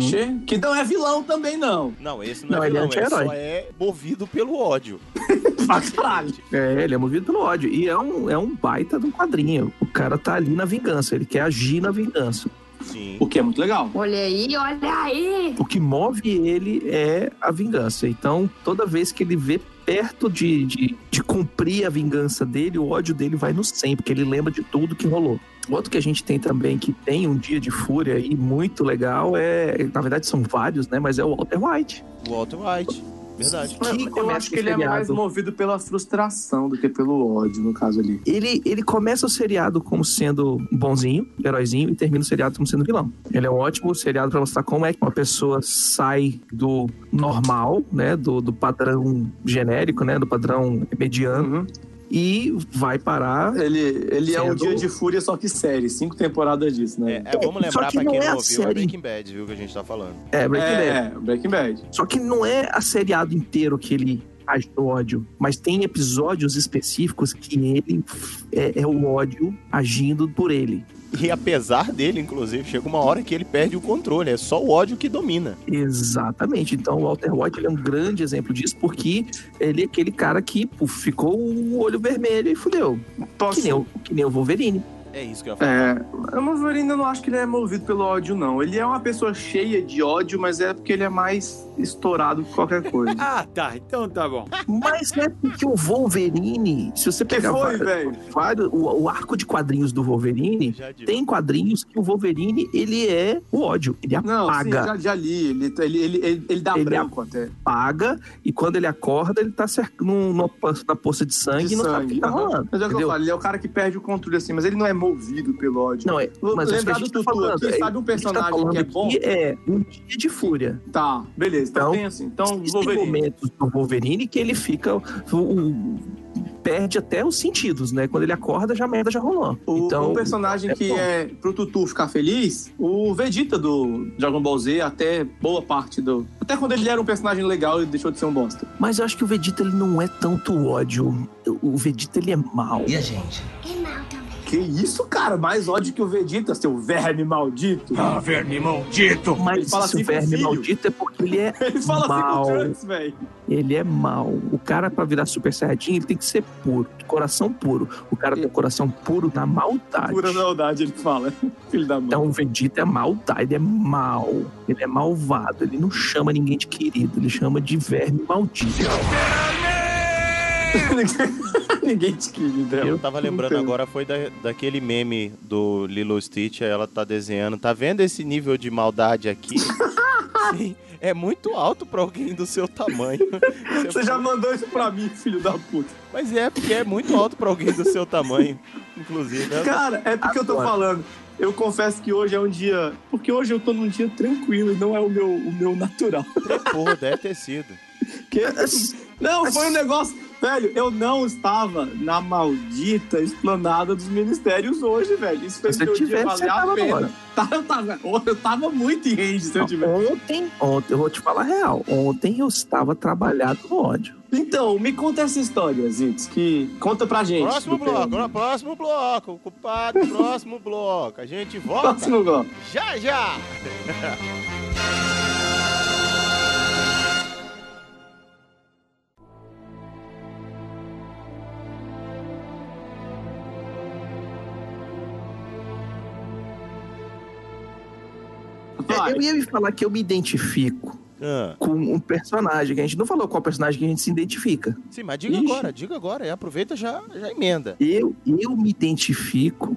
Ser. Que não é vilão também, não. Não, esse não, Não, é ele é vilão, é anti-herói. só é movido pelo ódio. Pra caralho. É, ele é movido pelo ódio. E é um, é um baita de um quadrinho. O cara tá ali na vingança, ele quer agir na vingança. Sim. O que é muito legal. Olha aí, olha aí. O que move ele é a vingança. Então, toda vez que ele vê perto de, de, de cumprir a vingança dele, o ódio dele vai no 100, porque ele lembra de tudo que rolou. Outro que a gente tem também, que tem um dia de fúria aí muito legal, é. Na verdade, são vários, né? Mas é o Walter White. Walter White. Verdade. Que Eu acho que ele é mais movido pela frustração do que pelo ódio, no caso ali. Ele, ele começa o seriado como sendo bonzinho, heróizinho, e termina o seriado como sendo vilão. Ele é um ótimo seriado pra mostrar como é que uma pessoa sai do normal, né? Do, do padrão genérico, né? Do padrão mediano. E vai parar. Ele, ele é um Sendo- dia de fúria, só que série. Cinco temporadas disso, né? É, vamos só lembrar que pra não quem é não a ouviu, é série. Breaking Bad, viu, que a gente tá falando. É, Breaking Bad. É, Breaking Bad. Só que não é a seriado inteiro que ele age no ódio, mas tem episódios específicos que ele é, é o ódio agindo por ele. E apesar dele, inclusive, chega uma hora que ele perde o controle. É só o ódio que domina. Exatamente. Então o Walter White ele é um grande exemplo disso, porque ele é aquele cara que pô, ficou o olho vermelho e fudeu. Posso- Que nem, o, que nem o Wolverine. É isso que eu ia falar. É, o Wolverine eu não acho que ele é movido pelo ódio, não. Ele é uma pessoa cheia de ódio, mas é porque ele é mais estourado que qualquer coisa. Ah, tá. Então tá bom. Mas é porque o Wolverine, se você que pegar foi, vários- velho? vários- o, o arco de quadrinhos do Wolverine, tem quadrinhos que o Wolverine ele é o ódio, ele Não, sim, apaga. já, já li. Ele, ele, ele, ele, ele dá Ele branco até. apaga e quando ele acorda, ele tá numa, poça- na poça de sangue De e não sabe o que tá rolando. Mas é o que eu falo, ele é o cara que perde o controle assim, mas ele não é movido pelo ódio. Não, é, mas é isso que a lembrar do gente tá Tutu falando. aqui, é- sabe um a gente tá personagem falando que é bom? é um dia de fúria. Tá, beleza. Então, Então, tem assim. Então, Wolverine. momentos do Wolverine que ele fica. o- o- perde até os sentidos, né? Quando ele acorda, já a merda já rolou. O, então, um personagem é que bom. é pro Tutu ficar feliz, o Vegeta do Dragon Ball Z, até boa parte do. Até quando ele era um personagem legal, ele deixou de ser um bosta. Mas eu acho que o Vegeta ele não é tanto ódio. O Vegeta ele é mau. E a gente? Que isso, cara? Mais ódio que o Vegeta, seu verme maldito. Ah, verme maldito. Mas Ele fala se assim verme filho. maldito é porque ele é Ele fala mau. assim com o Trunks, velho. Ele é mau. O cara, pra virar Super Saiyajin, ele tem que ser puro. Coração puro. O cara tem o coração puro na maldade. Pura maldade, ele fala. Filho da mãe. Então o Vegeta é maldade, ele é mau. Ele é malvado. Ele não chama ninguém de querido, ele chama de verme maldito. Ninguém te queria. Eu tava lembrando tem. agora, foi da, daquele meme do Lilo Stitch, ela tá desenhando. Tá vendo esse nível de maldade aqui? Sim, é muito alto pra alguém do seu tamanho. Você já mandou isso pra mim, filho da puta. Mas é, porque é muito alto pra alguém do seu tamanho, inclusive. né? Cara, é porque eu tô falando. Eu confesso que hoje é um dia. Porque hoje eu tô num dia tranquilo e não é o meu, o meu natural. Porra, deve ter sido. Que- Não, foi um negócio. Velho, eu não estava na maldita esplanada dos ministérios hoje, velho. Isso fez Se meu dia tivesse, valer a pena. agora. Tá, eu, tava, eu tava muito em range se eu tivesse. Ontem, ontem, eu vou te falar a real. Ontem eu estava trabalhado no ódio. Então, me conta essa história, Zitz, que conta pra gente. Próximo bloco, no próximo bloco, culpado, próximo bloco. A gente volta Próximo bloco. já já. Eu ia me falar que eu me identifico Ah, com um personagem, que a gente não falou qual personagem que a gente se identifica. sim, mas diga Ixi. agora, diga agora. E aproveita já, já emenda. Eu, eu me identifico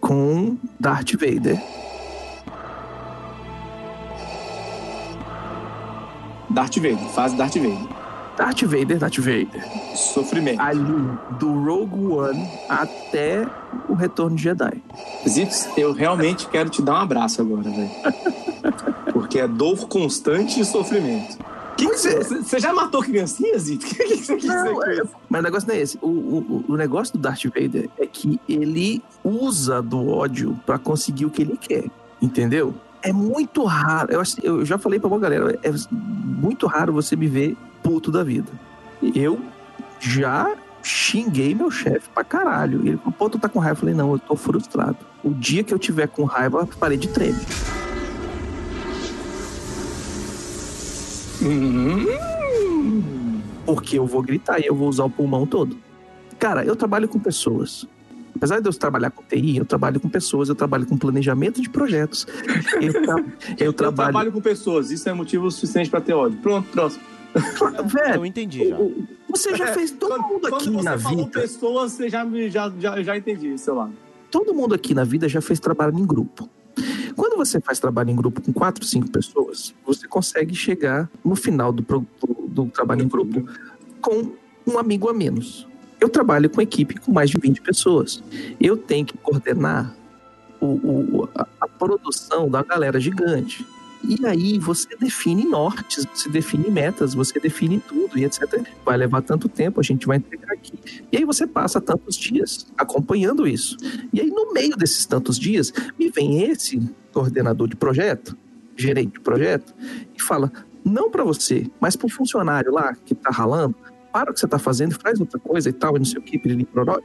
com Darth Vader. Darth Vader, fase Darth Vader. Darth Vader, Darth Vader. Sofrimento. Ali, do Rogue One até o Retorno de Jedi. Zitz, eu realmente quero te dar um abraço agora, velho. Porque é dor constante e sofrimento. Que que você, você já matou criancinha, Zitz? O que, que você quis dizer Não, com é- isso? mas o negócio não é esse. O, o, o negócio do Darth Vader é que ele usa do ódio pra conseguir o que ele quer. Entendeu? É muito raro. Eu, eu já falei pra uma galera, é muito raro você me ver puto da vida. Eu já xinguei meu chefe pra caralho. Ele falou, pô, tu tá com raiva? Eu falei, não, eu tô frustrado. O dia que eu tiver com raiva, a parede treme. Porque eu vou gritar e eu vou usar o pulmão todo. Cara, eu trabalho com pessoas. Apesar de eu trabalhar com TI, eu trabalho com pessoas, eu trabalho com planejamento de projetos. Eu, tra- eu Eu trabalho. trabalho com pessoas, isso é motivo suficiente pra ter ódio. Pronto, próximo. Velho, Eu entendi já. você já fez todo mundo aqui Quando você na falou vida. pessoas, você já, já, já, já entendi, sei lá. Todo mundo aqui na vida já fez trabalho em grupo. Quando você faz trabalho em grupo com quatro, cinco pessoas, você consegue chegar no final do, do- do trabalho em grupo com um amigo a menos. Eu trabalho com equipe com mais de 20 pessoas. Eu tenho que coordenar o- o- a, a produção da galera gigante. E aí você define nortes, você define metas, você define tudo e etc. Vai levar tanto tempo, a gente vai entregar aqui. E aí você passa tantos dias acompanhando isso. E aí, no meio desses tantos dias, me vem esse coordenador de projeto, gerente de projeto, e fala: não para você, mas para o funcionário lá que está ralando, para o que você está fazendo e faz outra coisa e tal, e não sei o que.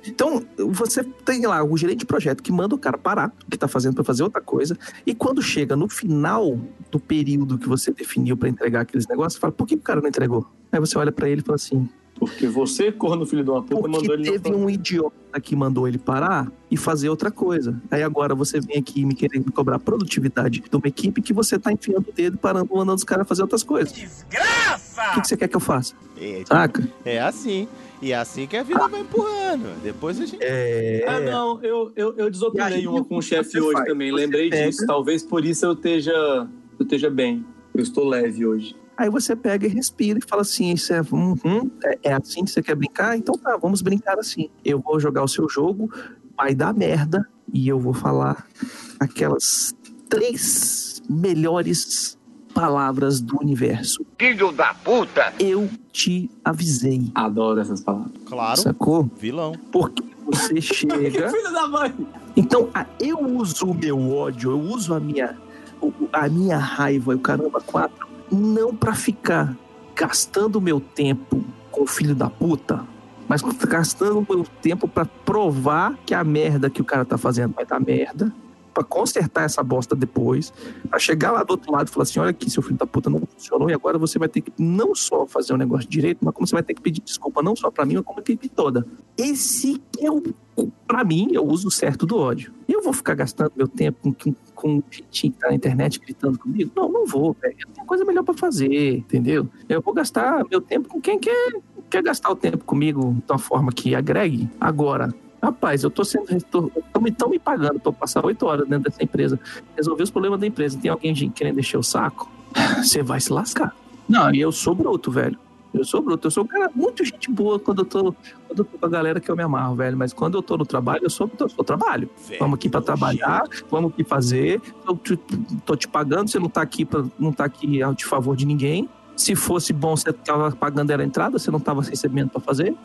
Então, você tem lá o gerente de projeto que manda o cara parar o que está fazendo para fazer outra coisa, e quando chega no final do período que você definiu para entregar aqueles negócios, você fala: por que o cara não entregou? Aí você olha para ele e fala assim: Porque você, corno filho de uma puta, mandou porque ele não teve um idiota que mandou ele parar e fazer outra coisa. Aí agora você vem aqui me querendo cobrar produtividade de uma equipe que você tá enfiando o dedo, parando, mandando os caras fazer outras coisas. Desgraça! O que, que você quer que eu faça? É, Saca? é assim. E é assim que a vida vai empurrando. Depois a gente. É. Ah, não, eu, eu, eu E desopilei aí, uma com o chefe hoje faz? também, Você lembrei pega- disso. Talvez por isso eu esteja, eu esteja bem. Eu estou leve hoje. Aí você pega e respira e fala assim: isso é, uhum, é, é assim que você quer brincar? Então tá, vamos brincar assim. Eu vou jogar o seu jogo, vai dar merda, e eu vou falar aquelas três melhores palavras do universo. Filho da puta! Eu te avisei. Adoro essas palavras. Claro. Sacou? Vilão. Porque você chega. Filho da mãe! Então, a- eu uso o meu ódio, eu uso a minha, a minha raiva, o caramba, quatro, não pra ficar gastando meu tempo com o filho da puta, mas gastando meu tempo pra provar que a merda que o cara tá fazendo vai dar merda, pra consertar essa bosta depois, pra chegar lá do outro lado e falar assim: olha aqui, seu filho da puta não funcionou e agora você vai ter que não só fazer o negócio direito, mas como você vai ter que pedir desculpa não só pra mim, mas como a equipe toda. Esse é o Pra mim, eu uso certo do ódio. Eu vou ficar gastando meu tempo com, com, um jeitinho que tá na internet gritando comigo? Não, não vou, velho. Eu tenho coisa melhor pra fazer, entendeu? Eu vou gastar meu tempo com quem quer, quer gastar o tempo comigo de uma forma que agregue. Agora, rapaz, eu tô sendo. Estão me, tão me pagando pra passar oito horas dentro dessa empresa, resolver os problemas da empresa. Tem alguém querendo encher o saco? Você vai se lascar. Não, e eu sou bruto, velho. Eu sou bruto, eu sou um cara muito gente boa quando eu tô, quando eu tô com a galera que eu me amarro, velho. Mas quando eu tô no trabalho, eu sou, eu sou trabalho. Vamos aqui pra trabalhar, vamos aqui fazer. Eu te- tô te pagando, você não tá aqui pra, não tá aqui de favor de ninguém. Se fosse bom, você tava pagando era a entrada, você não tava recebendo pra fazer.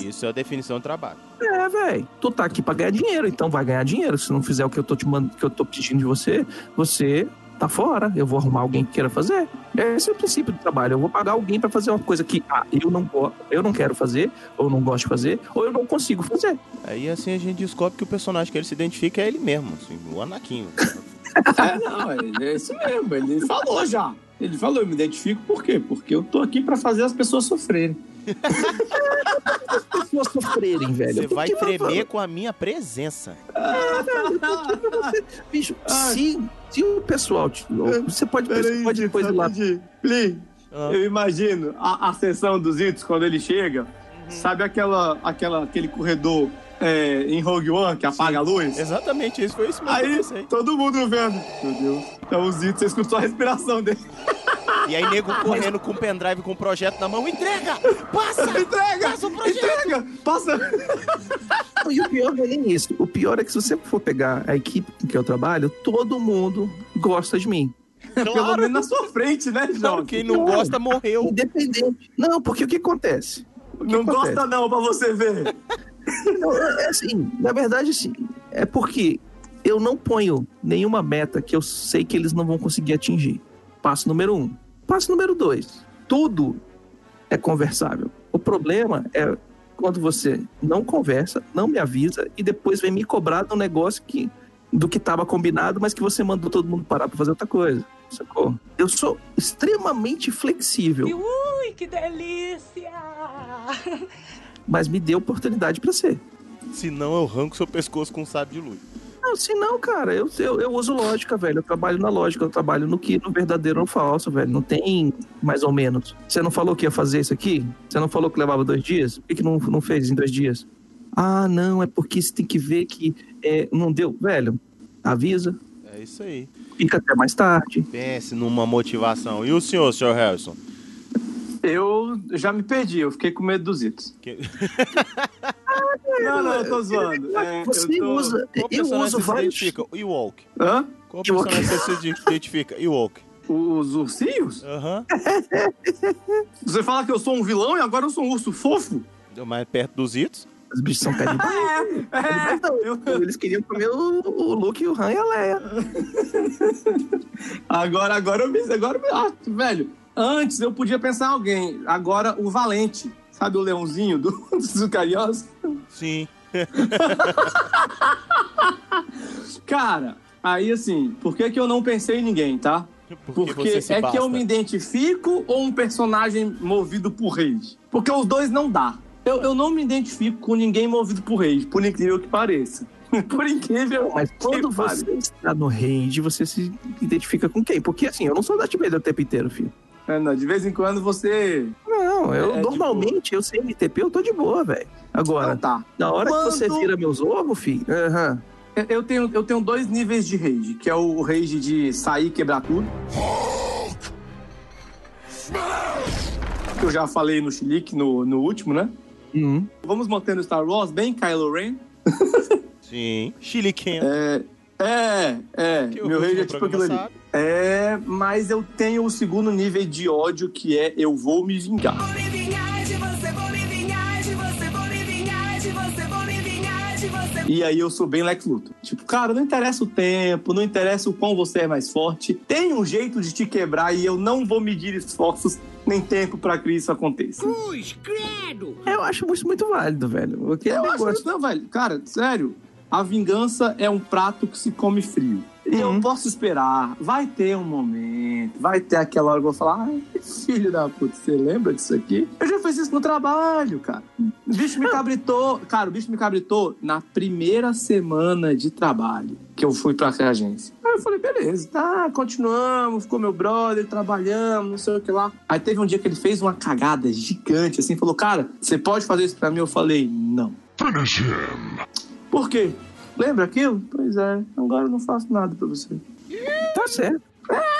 Isso é a definição do trabalho. É, velho. Tu tá aqui pra ganhar dinheiro, então vai ganhar dinheiro. Se não fizer o que eu tô te mandando, que eu tô pedindo de você, você tá fora. Eu vou arrumar alguém que queira fazer. Esse é o princípio do trabalho. Eu vou pagar alguém pra fazer uma coisa que ah, eu não gosto, eu não quero fazer, ou não gosto de fazer, ou eu não consigo fazer. Aí assim a gente descobre que o personagem que ele se identifica é ele mesmo, assim, o Anakin. É, não, é, é isso mesmo. Ele falou já. Ele falou, eu me identifico por quê? Porque eu tô aqui pra fazer as pessoas sofrerem. As pessoas sofrerem, velho. Você vai tremer com a minha presença. Bicho, se, se o pessoal. te- Você pode, você pode depois ir lá. Plim, Ah. eu imagino a, a sessão dos Itos quando ele chega. Sabe aquela, aquela, aquele corredor é, em Rogue One que apaga a luz? Exatamente isso, foi isso mesmo que eu Aí todo mundo vendo. Meu Deus. Então os Itos, você escutou a respiração dele. E aí, nego correndo com o pendrive com o projeto na mão, entrega! Passa! Entrega! Passa o projeto! Entrega! Passa! E o pior não é nem isso. O pior é que se você for pegar a equipe com que eu trabalho, todo mundo gosta de mim. Pelo menos na sua frente, né, Não, João? quem não gosta morreu. Independente. Não, porque o que acontece? O que Não acontece? gosta não, pra você ver. Não, é assim, na verdade, assim, é porque eu não ponho nenhuma meta que eu sei que eles não vão conseguir atingir. Passo número um. Passo número dois. Tudo é conversável. O problema é quando você não conversa, não me avisa e depois vem me cobrar do negócio que do que estava combinado, mas que você mandou todo mundo parar para fazer outra coisa. sacou? Eu sou extremamente flexível, Ui, que delícia! mas me dê oportunidade pra ser. Se não, eu arranco seu pescoço com um sábio de luz. Não, se não, cara, eu, eu, eu uso lógica, velho. Eu trabalho na lógica, eu trabalho no que, no verdadeiro ou no falso, velho. Não tem mais ou menos. Você não falou que ia fazer isso aqui? Você não falou que levava dois dias? Por que, que não, não fez em dois dias? Ah, não, é porque você tem que ver que é, não deu. Velho, avisa, É isso aí. fica até mais tarde. Pense numa motivação. E o senhor, senhor Harrison? Eu já me perdi, eu fiquei com medo dos itos. Que- Não, não, eu tô zoando. É, Você eu tô- usa. Qual Eu uso vários. identifica? Ewok. Hã? Qual Ewok. personagem você se identifica? Ewok. Os ursinhos? Aham. Você fala que eu sou um vilão e agora eu sou um urso fofo? Deu mais perto dos itos. Os bichos são canibais. É, eu- Eles queriam comer o, o Luke e o Han e a Leia. Agora, agora eu me. Agora eu me. Ah, velho, antes eu podia pensar em alguém. Agora o Valente. Sabe o leãozinho do, dos Zucariós? Sim. Cara, aí assim, por que, que eu não pensei em ninguém, tá? Porque, Porque é basta. que eu me identifico ou um personagem movido por rage? Porque os dois não dá. Eu, eu não me identifico com ninguém movido por rage, por incrível que pareça. Por incrível Mas quando você está no range, você se identifica com quem? Porque assim, eu não sou Darth Vader o tempo inteiro, filho. É, não, de vez em quando você. Não, eu É, normalmente, eu sei MTP, eu tô de boa, velho. Agora, Ah, tá. na hora Quando- que você vira meus ovos, filho, aham. Eu- Eu tenho, eu tenho dois níveis de rage, que é o rage de sair e quebrar tudo. Que eu já falei no Chilique, no, no último, né? Uhum. Vamos mantendo Star Wars bem Kylo Ren. Sim. Chiliquen. É, é, é. Que meu rage é tipo programa aquilo ali. É, mas eu tenho o segundo nível de ódio, que é eu vou me vingar. E aí eu sou bem Lex Luthor. Tipo, cara, não interessa o tempo, não interessa o quão você é mais forte. Tem um jeito de te quebrar e eu não vou medir esforços nem tempo pra que isso aconteça. Cruz, credo! Eu acho isso muito válido, velho. Porque Eu acho negócio- isso, não, velho. Cara, sério. A vingança é um prato que se come frio. E eu posso esperar. Vai ter um momento. Vai ter aquela hora que eu vou falar. Ai, filho da puta, você lembra disso aqui? Eu já fiz isso no trabalho, cara. O bicho me cabritou. Cara, o bicho me cabritou na primeira semana de trabalho que eu fui pra agência. Aí eu falei, beleza, tá, continuamos, ficou meu brother, trabalhamos, não sei o que lá. Aí teve um dia que ele fez uma cagada gigante, assim, falou, cara, você pode fazer isso pra mim? Eu falei, não. Por quê? Lembra aquilo? Pois é, agora eu não faço nada pra você. Tá certo.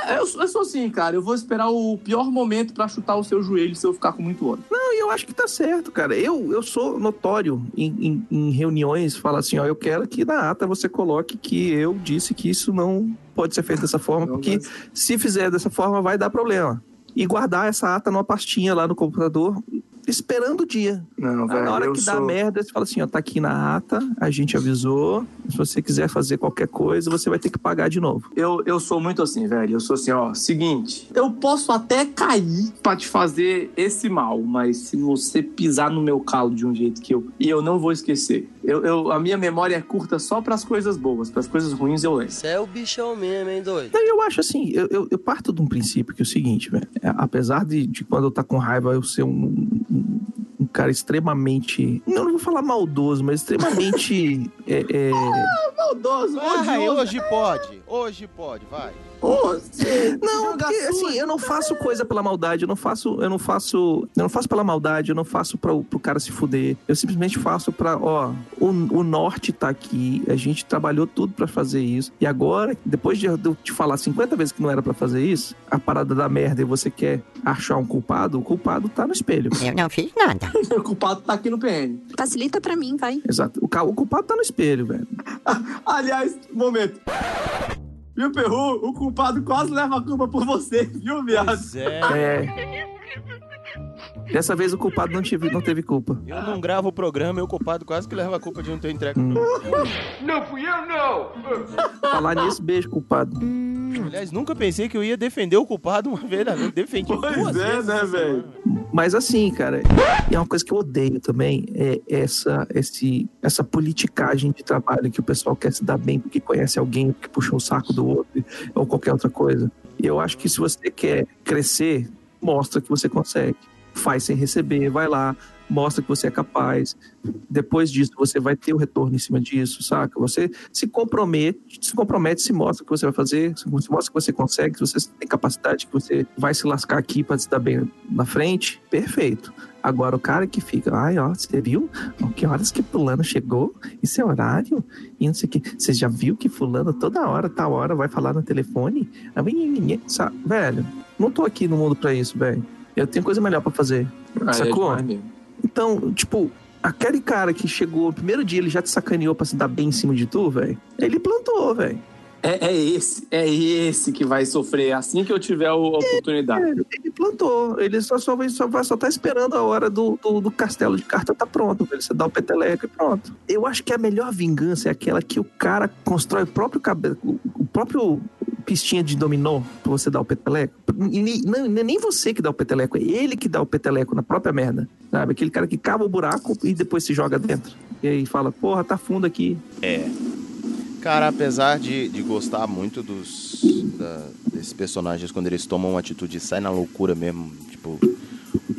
É, eu, sou- eu sou assim, cara. Eu vou esperar o pior momento pra chutar o seu joelho se eu ficar com muito ódio. Não, e eu acho que tá certo, cara. Eu, eu sou notório em, em, em reuniões, fala assim, ó, eu quero que na ata você coloque que eu disse que isso não pode ser feito dessa forma, porque se fizer dessa forma vai dar problema. E guardar essa ata numa pastinha lá no computador, esperando o dia. Não, Aí, na hora que dá sou- merda, você fala assim, ó, tá aqui na ata, a gente avisou, se você quiser fazer qualquer coisa, você vai ter que pagar de novo. Eu, eu sou muito assim, velho. Eu sou assim, ó. Seguinte, eu posso até cair pra te fazer esse mal, mas se você pisar no meu calo de um jeito que eu. E eu não vou esquecer. Eu, eu- a minha memória é curta só pras coisas boas, pras coisas ruins eu lembro. Você é o bichão mesmo, hein, doido? Não, eu acho assim, eu, eu, eu parto de um princípio que é o seguinte, velho. é, apesar de, de quando eu tá com raiva eu ser um, um, cara extremamente. Eu não vou falar maldoso, mas extremamente. é, é, Maldoso, Vai, hoje pode. Hoje pode, vai. Não, porque assim, eu não faço coisa pela maldade, eu não faço, eu não faço, eu não faço pela maldade, eu não faço pra, pro cara se fuder. Eu simplesmente faço pra, ó, o, o norte tá aqui, a gente trabalhou tudo pra fazer isso. E agora, depois de eu te falar 50 vezes que não era pra fazer isso, a parada da merda e você quer achar um culpado, o culpado tá no espelho. Eu não fiz nada. o culpado tá aqui no PN. Facilita pra mim, vai. Exato. O, o culpado tá no espelho, velho. Aliás, momento. Viu, Perru? O culpado quase leva a culpa por você, viu, viado? Pois é. É. Dessa vez o culpado não, tive, não teve culpa. Eu não gravo o programa e o culpado quase que leva a culpa de não ter entregue. Hum. Não fui eu, não! Falar nisso, beijo, culpado. Aliás, nunca pensei que eu ia defender o culpado uma vez na vida. Defendi Pois duas é, vezes né, velho? Mas assim, cara, e é uma coisa que eu odeio também, é essa, esse, essa politicagem de trabalho que o pessoal quer se dar bem porque conhece alguém que puxou o saco do outro ou qualquer outra coisa. E eu acho que se você quer crescer, mostra que você consegue. Faz sem receber, vai lá, mostra que você é capaz. Depois disso, você vai ter o retorno em cima disso, saca? Você se compromete, se compromete, se mostra que você vai fazer, se mostra que você consegue, que você tem capacidade, que você vai se lascar aqui para se dar bem na frente, perfeito. Agora, o cara que fica, ai, ó, você viu? Ó, que horas que fulano chegou? Esse é horário? E não sei o que. Você já viu que fulano toda hora, tal hora, vai falar no telefone? Sabe? Velho, não tô aqui no mundo pra isso, velho. Eu tenho coisa melhor pra fazer. Ah, é Sacou? mesmo. Então, tipo, aquele cara que chegou no primeiro dia, ele já te sacaneou pra se dar bem em cima de tu, velho. Ele plantou, velho. É, é esse, é esse que vai sofrer assim que eu tiver a oportunidade. É, ele plantou. Ele só, só, vai, só, vai, só tá esperando a hora do, do, do castelo de carta tá pronto. Ele você dar o peteleco e pronto. Eu acho que a melhor vingança é aquela que o cara constrói o próprio cabelo, o próprio pistinha de dominó pra você dar o peteleco. E não, é nem você que dá o peteleco, é ele que dá o peteleco na própria merda. Sabe? Aquele cara que cava o buraco e depois se joga dentro. E aí fala, porra, tá fundo aqui. É. Cara, apesar de, de gostar muito dos da- desses personagens quando eles tomam uma atitude e saem na loucura mesmo, tipo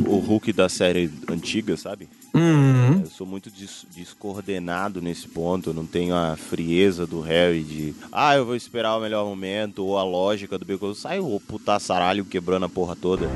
o Hulk da série antiga, sabe? Uhum. Eu sou muito des- descoordenado nesse ponto, eu não tenho a frieza do Harry de ah, eu vou esperar o melhor momento, ou a lógica do Beco. Sai o putaçaralho quebrando a porra toda.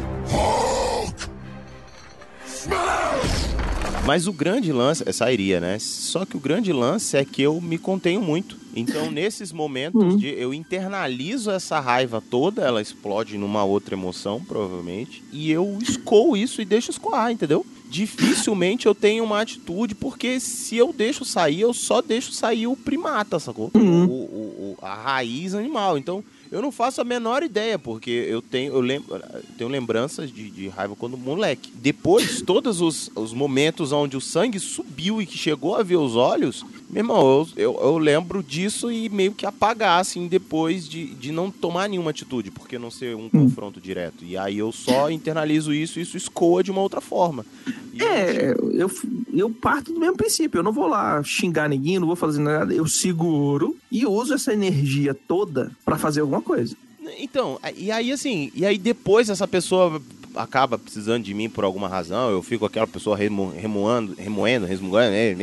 Mas o grande lance, é sairia, né? Só que o grande lance é que eu me contenho muito. Então, nesses momentos, de, eu internalizo essa raiva toda, ela explode numa outra emoção, provavelmente, e eu escoo isso e deixo escoar, entendeu? Dificilmente eu tenho uma atitude, porque se eu deixo sair, eu só deixo sair o primata, sacou? O, o- o- a raiz animal. Então, eu não faço a menor ideia, porque eu tenho, eu lembro, tenho lembranças de, de raiva quando moleque. Depois, todos os, os momentos onde o sangue subiu e que chegou a ver os olhos, meu irmão, eu, eu, eu lembro disso e meio que apagar, assim, depois de, de não tomar nenhuma atitude, porque não ser um confronto direto. E aí eu só internalizo isso e isso escoa de uma outra forma. É, eu, eu parto do mesmo princípio. Eu não vou lá xingar ninguém, não vou fazer nada. Eu seguro e uso essa energia toda pra fazer alguma coisa. Então, e aí assim, e aí depois essa pessoa acaba precisando de mim por alguma razão, eu fico aquela pessoa remo, remoando, remoendo, resmungando, né,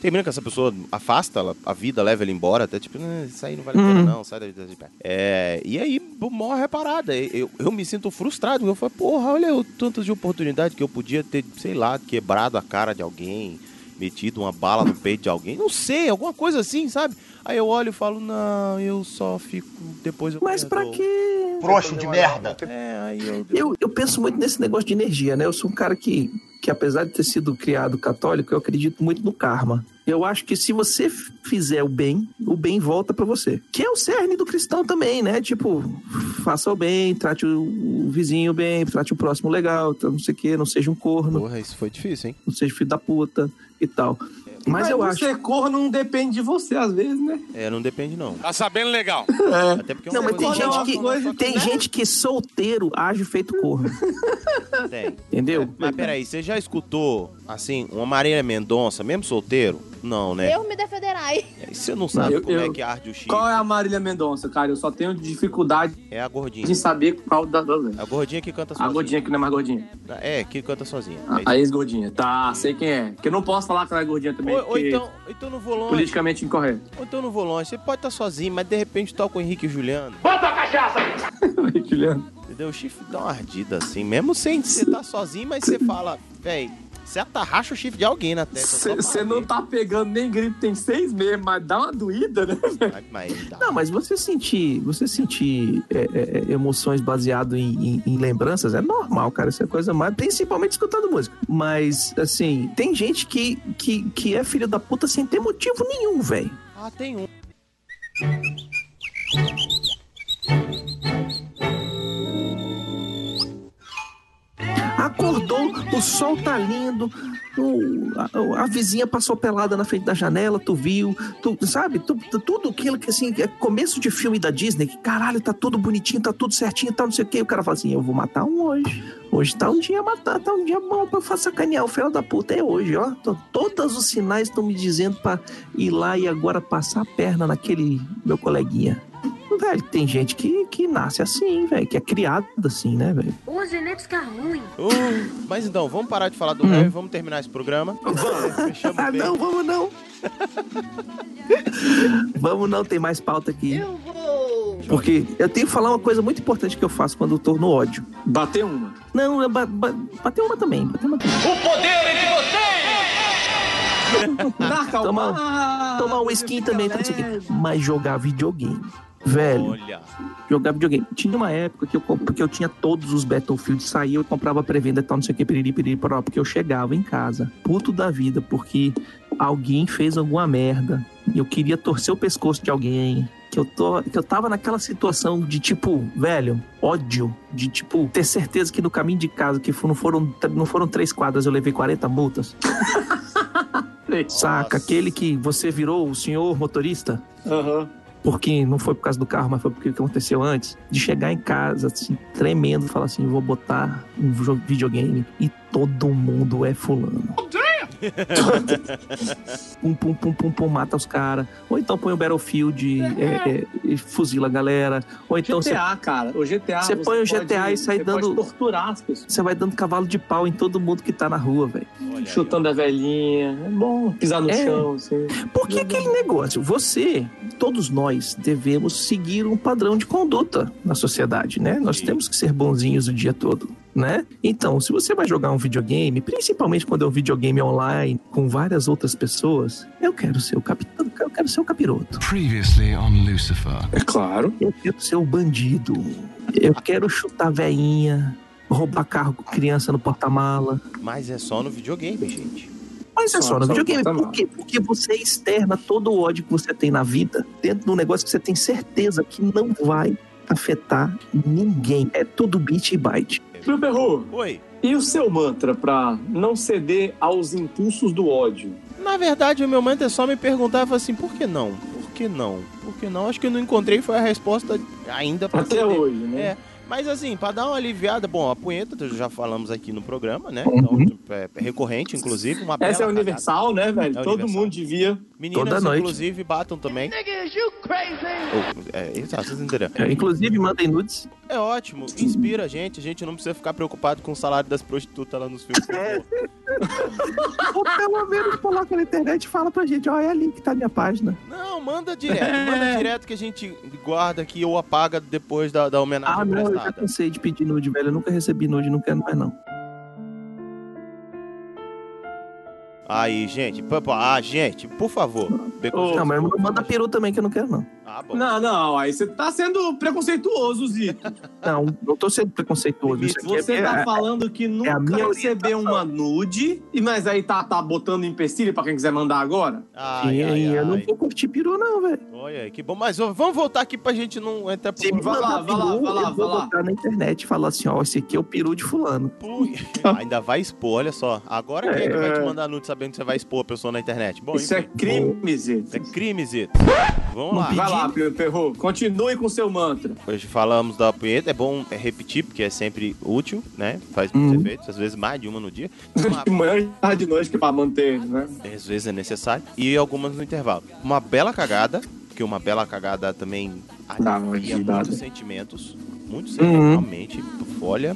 termina que essa pessoa afasta ela, a vida leva ela embora, até tipo, "Ah, isso aí não vale a pena Uhum. não, sai da vida de pé. É, e aí morre a parada, eu, eu me sinto frustrado, eu falo, porra, olha o tanto de oportunidade que eu podia ter, sei lá, quebrado a cara de alguém, metido uma bala no peito de alguém, não sei, alguma coisa assim, sabe? Aí eu olho e falo, não, eu só fico, depois eu Mas pra perdoo. quê? Frouxo de merda. É, aí eu... Eu, eu penso muito nesse negócio de energia, né? Eu sou um cara que, que, apesar de ter sido criado católico, eu acredito muito no karma. Eu acho que se você fizer o bem, o bem volta pra você. Que é o cerne do cristão também, né? Tipo, faça o bem, trate o, o vizinho bem, trate o próximo legal, tá, não sei o quê, não seja um corno. Porra, isso foi difícil, hein? Não seja filho da puta e tal. Mas, eu acho. ser corno não depende de você, às vezes, né? É, não depende não. Tá sabendo legal. Até porque é Não, mas tem coisa- gente que, tem gente que solteiro age feito corno. Tem. Entendeu? Mas peraí, você já escutou, assim, uma Marília Mendonça, mesmo solteiro? Não, né? Eu me defenderai. E Você não sabe Eu- como é eu- que arde o chifre. Qual é a Marília Mendonça, cara? Eu só tenho dificuldade É a gordinha. de saber qual da das A gordinha que canta A sozinha. gordinha que não é mais gordinha. É, que canta sozinha. A, É a ex-gordinha. Tá, sei quem é. Porque eu não posso falar que ela é gordinha também. Ou, ou então, então não vou longe. Politicamente incorreto. Ou então não vou longe. Você pode estar sozinho, mas de repente toca o Henrique e o Juliano. Bota a cachaça! Juliano. Entendeu? O chifre dá uma ardida assim, mesmo sem você estar sozinho, mas você fala, véi, você atarracha o chifre de alguém na testa. Você não tá pegando nem gripe tem seis meses, mas dá uma doída, né? Mas dá. Não, mas você sentir, você sentir é, é, é, emoções baseado em, em- em lembranças é normal, cara. Isso é coisa mais. Principalmente escutando música. Mas, assim, tem gente que, que, que é filho da puta sem ter motivo nenhum, velho. Ah, tem um. Acordou, o sol tá lindo, o- a, a vizinha passou pelada na frente da janela, tu viu, tu, sabe? Tu- tu- tudo aquilo que assim, é começo de filme da Disney, que caralho, tá tudo bonitinho, tá tudo certinho, tá não sei o que. O cara fala assim: eu vou matar um hoje. Hoje tá um dia matar, tá um dia bom pra fa- sacanear o fel da puta. É hoje, ó. Tô- todos os sinais estão me dizendo pra ir lá e agora passar a perna naquele meu coleguinha. Velho, tem gente que, que nasce assim, velho, que é criado assim, né, velho? Ô, genética ruim. Uh, mas então, vamos parar de falar do Hum. Harry, vamos terminar esse programa. Fechamos Ah, bem. não, vamos não. vamos não, tem mais pauta aqui. Eu vou. Porque eu tenho que falar uma coisa muito importante que eu faço quando eu tô no ódio. Bater uma. Não, é ba ba bater uma também. Bater uma também. O poder é de vocês! Tomar, tomar um skin também, tá, não sei o quê. mas jogar videogame. Velho, Olha. jogar videogame. Tinha uma época que eu, porque eu tinha todos os Battlefield, saía, eu comprava pré-venda e tal, não sei o que, piriri, piriri, poró, porque eu chegava em casa, puto da vida, porque alguém fez alguma merda e eu queria torcer o pescoço de alguém. Que eu, tô, que eu tava naquela situação de tipo, velho, ódio, de tipo, ter certeza que no caminho de casa, que não foram, não foram três quadras, eu levei 40 multas. Saca? Aquele que você virou o senhor motorista Aham. Porque não foi por causa do carro, mas foi porque aconteceu antes, de chegar em casa, assim, tremendo, falar assim, vou botar um videogame e todo mundo é fulano. pum, pum, pum, pum, pum, mata os caras. Ou então põe o Battlefield é, é, e fuzila a galera. Ou então GTA, cara. O GTA. você põe o GTA e sai dando- Pode torturar as pessoas. você vai dando cavalo de pau em todo mundo que tá na rua, velho. Chutando a velhinha. É bom pisar no É. chão, assim. Porque aquele negócio, você, todos nós devemos seguir um padrão de conduta na sociedade, né? Nós temos que ser bonzinhos o dia todo, né? Então, se você vai jogar um videogame, principalmente quando é um videogame online com várias outras pessoas, eu quero ser o capitão, eu quero ser o capiroto. Previously on Lucifer. É claro. Eu quero ser o bandido. Eu quero chutar veinha, roubar carro com criança no porta-mala. Mas é só no videogame, gente. Mas é Só- só no só videogame. Por quê? Porque você externa todo o ódio que você tem na vida dentro de um negócio que você tem certeza que não vai afetar ninguém. É tudo bit e byte. Meu perro, Oi. e o seu mantra pra não ceder aos impulsos do ódio? Na verdade, o meu mantra é só me perguntar falar assim, por que não? Por que não? Por que não? Acho que eu não encontrei foi a resposta ainda pra Até ceder. hoje, né? É. Mas assim, pra dar uma aliviada, bom, a punheta já falamos aqui no programa, né? Uhum. Então, é recorrente, inclusive, uma bela Essa é cagada. universal, né, velho? É Todo universal. mundo devia. Meninas, Toda noite. inclusive, batam também. Oh, é, exato, vocês entenderam. É, inclusive, mandem nudes. É ótimo, inspira a gente, a gente não precisa ficar preocupado com o salário das prostitutas lá nos filmes. É. Ou pelo menos coloca na internet e fala pra gente, ó, é ali que tá a minha página. Não, manda direto, manda direto que a gente guarda aqui ou apaga depois da, da homenagem Ah, não, eu já prestada. cansei de pedir nude, velho. Eu nunca recebi nude, não quero mais, não. Aí, gente, ah, gente, por favor. Beco- Não, mas manda peru também, que eu não quero, não. Ah, bom. Não, não, aí você tá sendo preconceituoso, Zito. Não, não tô sendo preconceituoso. Isso aqui Você é, tá é- falando que nunca a minha recebeu uma nude, e mas aí tá, tá botando empecilho pra quem quiser mandar agora? Ai, Sim, ai, eu não ai. vou curtir peru, não, velho. Olha aí, que bom. Mas ó, vamos voltar aqui pra gente não entrar pro... Se me Vai lá, vai lá, vai lá, eu vou lá. botar na internet e falar assim, ó, esse aqui é o peru de fulano. Pui. Ainda vai expor, olha só. Agora quem é que vai te mandar nude sabendo que você vai expor a pessoa na internet? Bom, Isso é crime, Zito. É crime, Zito. Vamos lá. Vai lá, Perro. Continue com seu mantra. Hoje falamos da punheta, é bom é, repetir, porque é sempre útil, né? Faz muitos Uhum. efeitos, às vezes mais de uma no dia. Uma- De manhã e tarde de noite que pra manter, né? às vezes é necessário. E algumas no intervalo. Uma bela cagada, porque uma bela cagada também alivia muitos sentimentos. Muitos sentimentos, Uhum. realmente. Olha.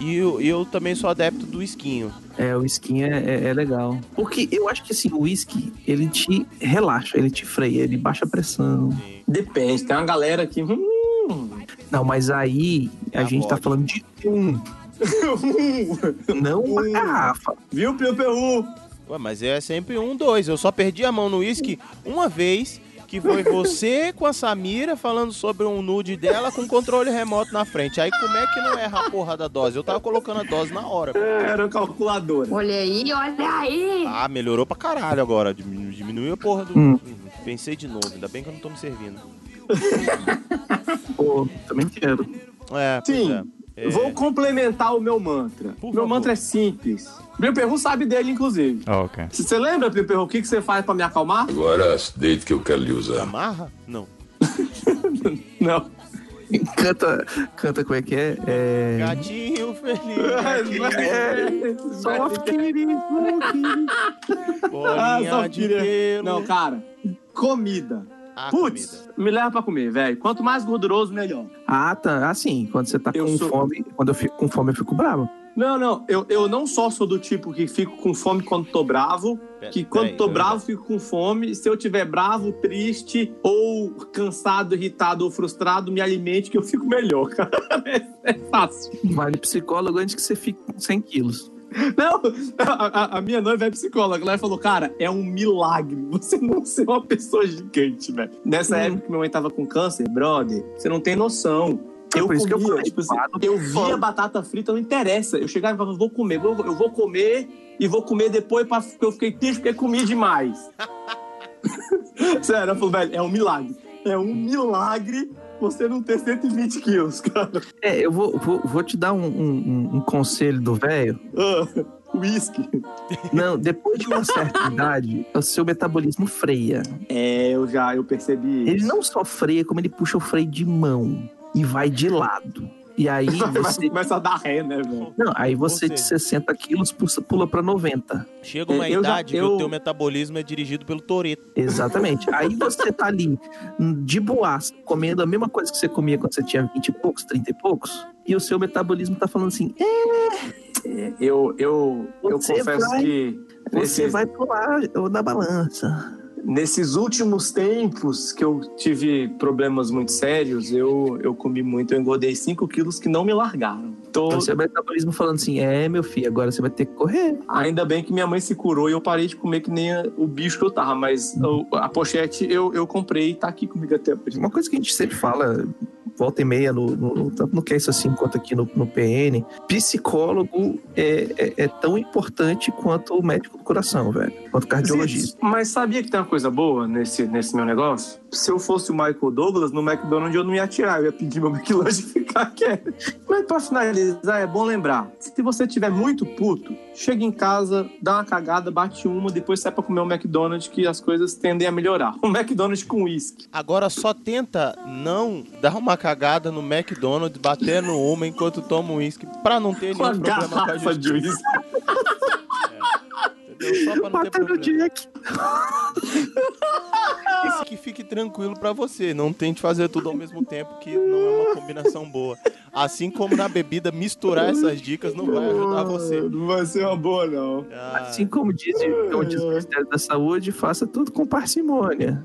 E eu, eu também sou adepto do esquinho. É, o skin é, é- é legal. Porque eu acho que assim, o whisky, ele te relaxa, ele te freia, ele baixa a pressão. Depende, tem uma galera que. Hum, Não, mas aí a É a gente tá falando de um, não uma Um. garrafa. Viu, Pio Perru? Ué, mas é sempre um, dois. Eu só perdi a mão no uísque uma vez, que foi você com a Samira falando sobre um nude dela com controle remoto na frente. Aí como é que não erra a porra da dose? Eu tava colocando a dose na hora. pô. Era calculadora. Olha aí, olha aí. Ah, melhorou pra caralho agora. Diminu- Diminuiu a porra do. Hum. Pensei de novo, ainda bem que eu não tô me servindo. Pô, também quero. É, pois Sim. é. É, Vou complementar o meu mantra. Por meu favor. mantra é simples. Pio Perru sabe dele, inclusive. ok. Se Você lembra, Pio Perru, o que, que você faz pra me acalmar? Agora, deite que eu quero lhe usar. Amarra? Não. Não. Canta, canta como é que é? É. Gatinho feliz. É, só querido, Ah, só de queria- pelo. Não, cara. Comida. A Putz, me leva pra comer, velho. Quanto mais gorduroso, melhor. Ah, tá. Assim, quando você tá Eu com sou- fome, quando eu fico com fome, eu fico bravo. Não, não, eu, eu não só sou do tipo que fico com fome quando tô bravo, que quando tô bravo fico com fome. Se eu tiver bravo, triste, ou cansado, irritado ou frustrado, me alimente que eu fico melhor, cara. É, é fácil. Vale psicólogo antes que você fique com 100 quilos. Não, a, a- minha noiva é psicóloga. Ela falou, cara, é um milagre você não ser uma pessoa gigante, velho. Nessa Hum. época que minha mãe tava com câncer, brother, você não tem noção. É Eu eu comia, falei, tipo assim, eu via batata frita, não interessa. Eu chegava e falava, vou comer, eu vou, eu vou comer e vou comer depois pra, porque eu fiquei triste porque comi demais. Sério, ela falou, velho, é um milagre. É um milagre você não ter 120 quilos, cara. É, eu vou, vou, vou te dar um, um- um conselho do velho. Ah, Whisky. Não, depois de uma certa idade, o seu metabolismo freia. É, eu já, eu percebi isso. Ele não só freia, como ele puxa o freio de mão e vai de lado. E aí você. Começa a dar ré, né, velho? Não, aí você de seja- 60 quilos pula- pra 90. Chega uma Eu já- idade que eu- o teu metabolismo é dirigido pelo Toreto. Exatamente. Aí você tá ali, de boas, comendo a mesma coisa que você comia quando você tinha 20 e poucos, 30 e poucos, e o seu metabolismo tá falando assim: é, Eu, eu, eu Você confesso vai- que você nesses, vai pular na balança. Nesses últimos tempos que eu tive problemas muito sérios, eu, eu comi muito, eu engordei 5 quilos que não me largaram. Tô, Então, seu metabolismo falando assim: é, meu filho, agora você vai ter que correr. Ainda bem que minha mãe se curou e eu parei de comer que nem o bicho que eu tava, mas a pochete eu, eu comprei e tá aqui comigo até hoje. Uma coisa que a gente sempre fala, volta e meia, no, no, no- no que é isso assim quanto aqui no, no PN, psicólogo é, é, é tão importante quanto o médico do coração, velho. Quanto cardiologista. Mas sabia que tem uma coisa boa nesse, nesse meu negócio? Se eu fosse o Michael Douglas, no McDonald's eu não ia tirar, eu ia pedir meu McLanche e ficar quieto. Mas pra finalizar, é bom lembrar: se você tiver muito puto, chega em casa, dá uma cagada, bate uma, depois sai pra comer um McDonald's que as coisas tendem a melhorar. Um McDonald's com uísque. Agora só tenta não dar uma cagada no McDonald's, batendo uma enquanto toma um uísque, pra não ter nenhum problema com a garrafa de justiça. uísque. Entendeu? Só pra não no problema. Jack. Isso que fique tranquilo pra você. Não tente fazer tudo ao mesmo tempo, que não é uma combinação boa. Assim como na bebida, misturar essas dicas não vai ajudar você. Não vai ser uma boa, não. Ah, Assim como diz, como diz o Ministério da Saúde, faça tudo com parcimônia.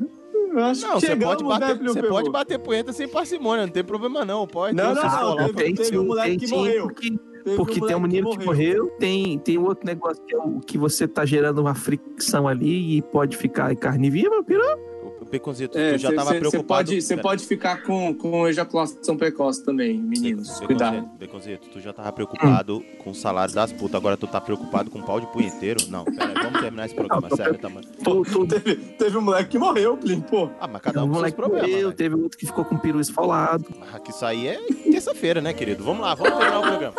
Eu acho não, que você pode, bater, né, você pode bater punheta sem parcimônia, não tem problema não. Pode Não, o não, não, escolar. teve- teve um moleque que morreu. Porque, Teve porque um tem um menino que morreu, tem, tem outro negócio que é o que você tá gerando uma fricção ali e pode ficar em carne viva, pirou? Beconzito, É, tu já cê- tava cê- cê preocupado. pode, você pode ficar com, com ejaculação precoce também, meninos. Beconzito, Cuidado. Beconzito, tu já tava preocupado com o salário das putas, agora tu tá preocupado com o pau de punheteiro? Não, pera aí, vamos terminar esse programa, sério, tá, mano? Tu, tu, Teve, teve um moleque que morreu, Plim, pô. Ah, mas cada um um com seus moleque problemas. morreu, né? teve outro que ficou com o peru esfolado. Ah, que isso aí é terça-feira, né, querido? Vamos lá, vamos terminar o programa.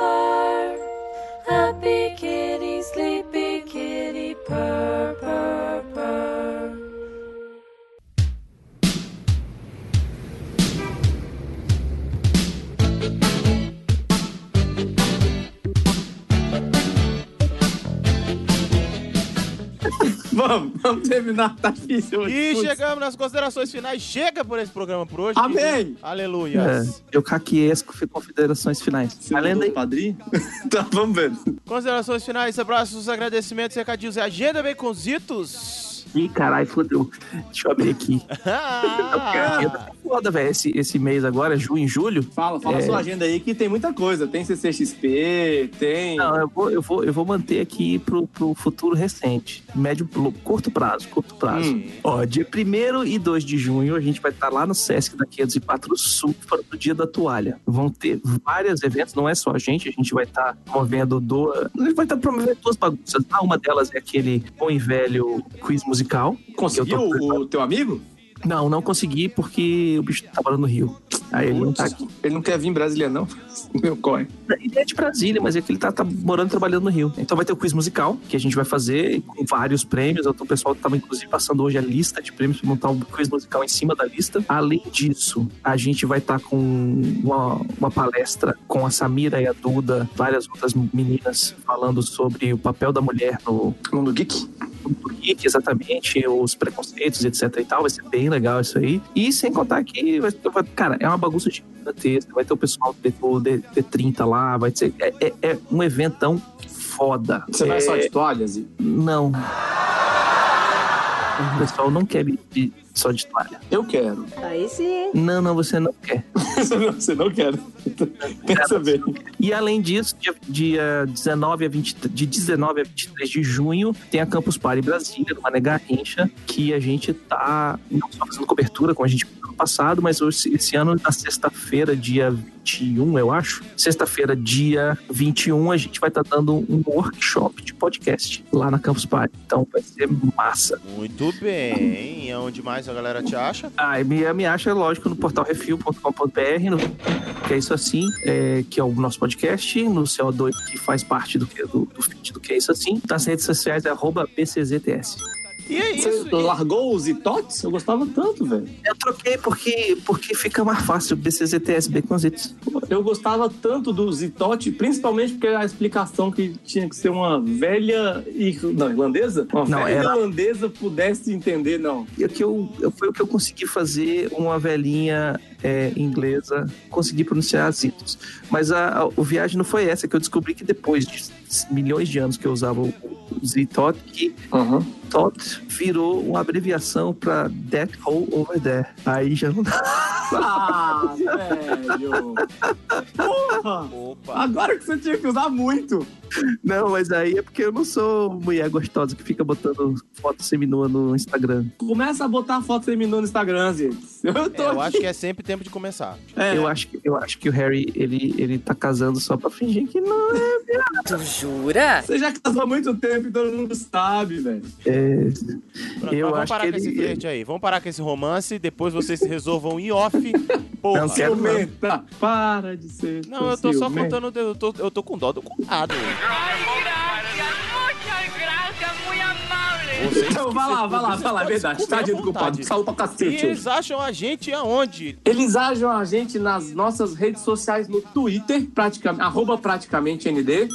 Happy kitty, sleepy kitty, purr. Vamos, vamos terminar, tá difícil hoje. E Putz. chegamos nas considerações finais. Chega por esse programa por hoje. Amém. querido. Aleluia. É, eu caquei as considerações finais. Você Além daí, padrinho? tá, vamos ver. Considerações finais, abraços, agradecimentos, recadinhos e agenda baconzitos. Ih, caralho, fodeu. Deixa eu abrir aqui. Ah, Foda, velho. Esse, esse mês agora, junho e julho. Fala, fala É. a sua agenda aí que tem muita coisa. Tem CCXP, tem. Não, eu vou, eu vou, eu vou manter aqui pro, pro futuro recente. Médio, curto prazo, curto prazo. Hum. Ó, dia 1 e 2 de junho, a gente vai estar lá no Sesc da 504 Sul para o Dia da Toalha. Vão ter vários eventos, não é só a gente, a gente vai estar promovendo doa. A gente vai estar promovendo duas bagunças. Ah, uma delas é aquele bom e velho quiz musical. Conseguiu Eu tô- o teu amigo? Não, não consegui porque o bicho tá morando no Rio. Aí ele não tá aqui. Ele não quer vir em Brasília, não? Meu corre. Ele é de Brasília, mas é que ele tá, tá morando e trabalhando no Rio. Então vai ter o quiz musical, que a gente vai fazer com vários prêmios. O pessoal tava, inclusive, passando hoje a lista de prêmios para montar um quiz musical em cima da lista. Além disso, a gente vai estar com uma, uma palestra com a Samira e a Duda, várias outras meninas, falando sobre o papel da mulher no Mundo Geek? no do geek, exatamente, os preconceitos, etc e tal. Vai ser bem legal isso aí. E sem contar que, cara, é uma bagunça gigantesca. Vai ter o pessoal do D- D30 lá, vai ser. É, é- é um eventão foda. Você vai é, só de toalhas? E... Não. O pessoal não quer de- de- só de toalha. Eu quero. Aí sim. Não, não, você não quer. você, não, você não quer. Pensa bem. E além disso, dia, dia 19 a 20, de 19 a 23 de junho, tem a Campus Party Brasília, no Mané Garrincha, que a gente tá não só fazendo cobertura, como a gente ano passado, mas esse, esse ano, na sexta-feira, dia 21, eu acho, sexta-feira, dia 21, a gente vai estar dando um workshop de podcast lá na Campus Party. Então vai ser massa. Muito bem. E onde mais a galera te acha? Ah, me, me acha, lógico, no portal refil.com.br, no- que é isso assim, é, que é o nosso podcast, no CO2, que faz parte do, que- do, do feed do que é isso assim. Nas redes sociais é arroba BCZTS. E é Você largou os itotes? Eu gostava tanto, velho. Eu troquei porque, porque fica mais fácil, BCZTS, Baconzitos. Eu gostava tanto do Zitote, principalmente porque a explicação que tinha que ser uma velha ir... não, irlandesa? Uma Não, velha era- irlandesa pudesse entender, não. E que eu, eu- foi o que eu consegui fazer uma velhinha é, inglesa conseguir pronunciar Zitos. Mas a, a, o viagem não foi essa, que eu descobri que depois de milhões de anos que eu usava o, o Zitot, que Tot virou uma abreviação para That Hole Over There. Aí já não dá. Ah, velho. Porra! Agora que você tinha que usar muito. Não, mas aí é porque eu não sou mulher gostosa que fica botando foto seminua no Instagram. Começa a botar foto seminua no Instagram, gente. Eu tô É, eu acho que é sempre tempo de começar. É. Eu, acho que, eu acho que o Harry, ele, ele tá casando só pra fingir que não é, viado. Tu jura? Você já casou há muito tempo e todo mundo sabe, velho. É, Pronto, eu vamos acho parar que com esse ele... flerte aí. Vamos parar com esse romance, depois vocês se resolvam em off. Porra. Não quero. Ciumenta. Para de ser. Não, eu tô só contando, eu tô, eu tô com dó do. Vocês Então, vai lá, vai lá, vocês vai lá, é verdade. Tadinho do culpado. Salve pra cacete E eles acham a gente aonde? Eles ajam a gente nas nossas redes sociais no Twitter, praticamente, arroba praticamente ND.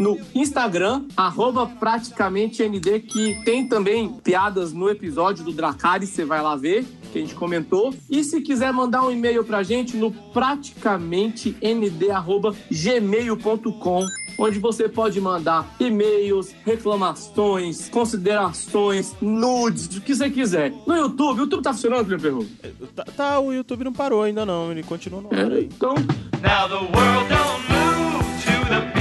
No Instagram, arroba praticamente ND, que tem também piadas no episódio do Dracarys, você vai lá ver, que a gente comentou. E se quiser mandar um e-mail pra gente, no praticamente nd, arroba gmail.com onde você pode mandar e-mails, reclamações, considerações, nudes, o que você quiser. No YouTube, o YouTube tá funcionando, Felipe Perru? Tá, tá, o YouTube não parou ainda não, ele continua no ar aí. Então, Now the world don't move to the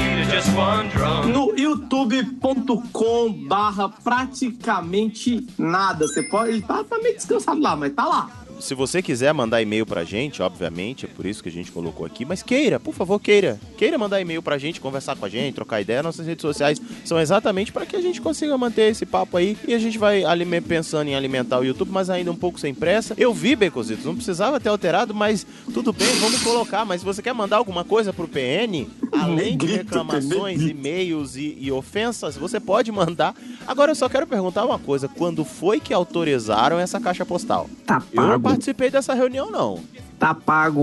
no youtube.com barra praticamente nada. Você pode. Ele tá, tá meio descansado lá, mas tá lá. Se você quiser mandar e-mail pra gente, obviamente, é por isso que a gente colocou aqui, mas queira, por favor, queira. Queira mandar e-mail pra gente, conversar com a gente, trocar ideia. Nossas redes sociais são exatamente para que a gente consiga manter esse papo aí. E a gente vai pensando em alimentar o YouTube, mas ainda um pouco sem pressa. Eu vi, Becositos, não precisava ter alterado, mas tudo bem, vamos colocar. Mas se você quer mandar alguma coisa pro PN, além de reclamações, e-mails e, e ofensas, você pode mandar. Agora eu só quero perguntar uma coisa: quando foi que autorizaram essa caixa postal? Tá pago. Participei dessa reunião, não. Tá pago.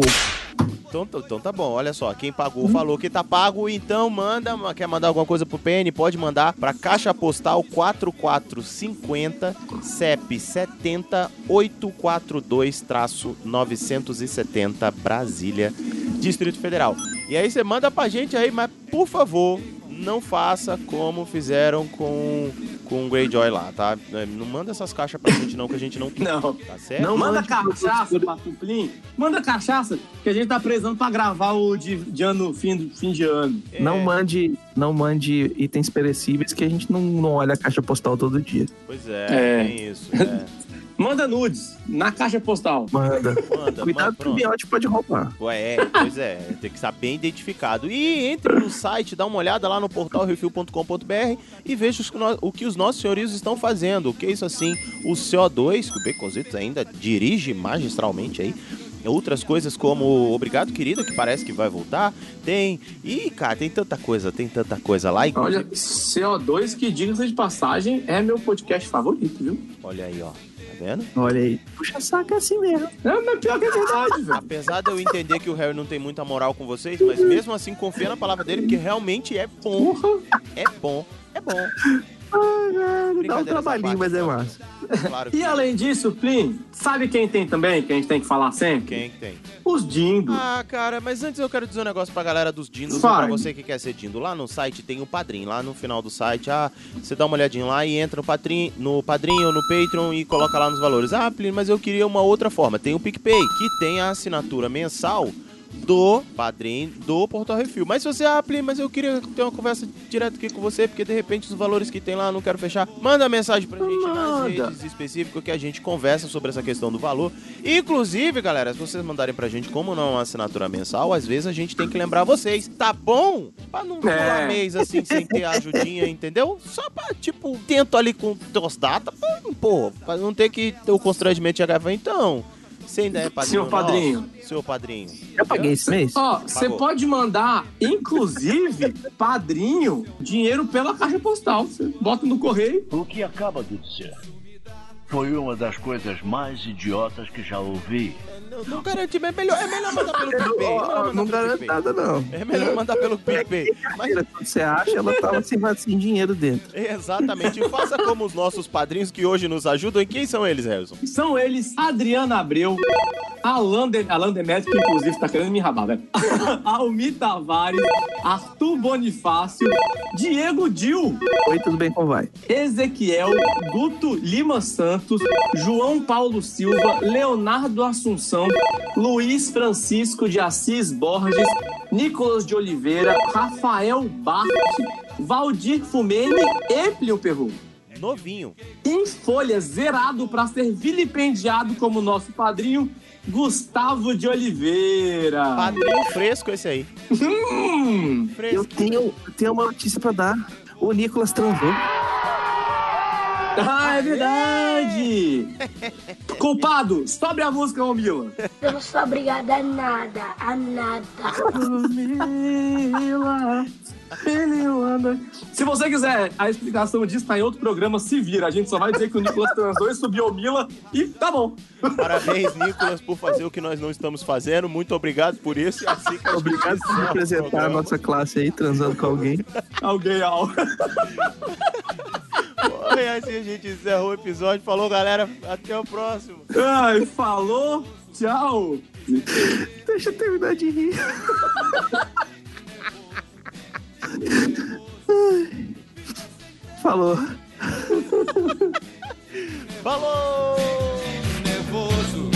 Então, então tá bom, olha só, quem pagou falou que tá pago, então manda, quer mandar alguma coisa pro PN, pode mandar pra Caixa Postal 4450 CEP 70 842-970 Brasília, Distrito Federal. E aí você manda pra gente aí, mas por favor, não faça como fizeram com com o Greyjoy lá, tá? Não manda essas caixas pra gente não, que a gente não quer. Não. Tá certo? Não manda cachaça, Patuplim. Manda cachaça, que a gente tá precisando pra gravar o de, de ano, fim, do- fim de ano. Não mande, não mande itens perecíveis que a gente não, não olha a caixa postal todo dia. Pois é, É. tem isso. É. Manda nudes na caixa postal. Manda. Manda, Cuidado manda, que o biote pode roubar. Ué, pois é, tem que estar bem identificado. E entre no site, dá uma olhada lá no portal refil.com.br e veja os que no- o que os nossos senhorios estão fazendo. O que é isso assim? O CO2, que o Beconzitos ainda dirige magistralmente aí. Outras coisas como Obrigado Querida, que parece que vai voltar. Tem. Ih, cara, tem tanta coisa, tem tanta coisa lá. Olha, Inclusive, CO2, que diga-se de passagem, é meu podcast favorito, viu? olha aí, ó. Tá vendo? Olha aí. Puxa saco é assim mesmo. É, mas pior que é verdade, velho. Apesar de eu entender que o Harry não tem muita moral com vocês, mas mesmo assim confia na palavra dele, porque realmente é bom. É bom, é bom. Dá um trabalhinho, mas é massa. Claro E além disso, Plim, sabe quem tem também, que a gente tem que falar sempre? Quem que tem? Os Dindo. Ah, cara, mas antes eu quero dizer um negócio pra galera dos Dindos, Fale. pra você que quer ser Dindo. Lá no site tem o Padrim, lá no final do site, ah, você dá uma olhadinha lá e entra no Padrim, no Padrim ou no Patreon e coloca lá nos valores. Ah, Plínio, mas eu queria uma outra forma. Tem o PicPay, que tem a assinatura mensal do Padrim do Portal Refil. Mas se você, ah, Plínio, mas eu queria ter uma conversa direto aqui com você, porque de repente os valores que tem lá não quero fechar, manda mensagem pra gente nas Manda. redes específicas que a gente conversa sobre essa questão do valor. Inclusive, galera, se vocês mandarem pra gente como não é uma assinatura mensal, às vezes a gente tem que lembrar vocês, tá bom? Pra não pular É. mês assim sem ter ajudinha, entendeu? Só pra, tipo, tento ali com teus datas, pô, pra não ter que ter o constrangimento de chegar e falar, então, você ainda é padrinho Senhor padrinho. nosso? Senhor padrinho. Eu paguei esse mês? Ó, você pode mandar, inclusive, padrinho, dinheiro pela caixa postal. Você bota no correio. O que acaba de dizer foi uma das coisas mais idiotas que já ouvi. Não, não garante, é melhor, é melhor mandar pelo PicPay. é Não garante nada, não. É melhor mandar pelo PicPay. Mas Quando você acha, ela tava sem, sem dinheiro dentro. Exatamente. E faça como os nossos padrinhos que hoje nos ajudam. E quem são eles, Harrison? São eles Adriana Abreu, Alan, de, Alan Demetrio, que inclusive tá querendo me rabar, velho. Almi Tavares, Arthur Bonifácio, Diego Dil, Oi, tudo bem, como vai? Ezequiel, Guto Lima Santos, João Paulo Silva, Leonardo Assunção, Luiz Francisco de Assis Borges, Nicolas de Oliveira, Rafael Bart, Valdir Fumene e Plio Perru. Novinho. Em folha, zerado para ser vilipendiado como nosso padrinho, Gustavo de Oliveira. Padrinho fresco esse aí. Hum, Eu tenho, eu tenho uma notícia pra dar. O Nicolas transou. Ah, é verdade! Culpado, sobe a música, Romila. Eu não sou obrigada a nada, a nada. Se você quiser, a explicação disso tá em outro programa, se vira. A gente só vai dizer que o Nicolas transou e subiu o Mila e tá bom. Parabéns, Nicolas, por fazer o que nós não estamos fazendo. Muito obrigado por isso. Assim Obrigado por representar a nossa classe aí, transando com alguém. Alguém, ao. E assim a gente encerra o episódio. Falou, galera. Até o próximo. Ai, falou, tchau. Deixa eu terminar de rir. Falou. Falou! Nervoso,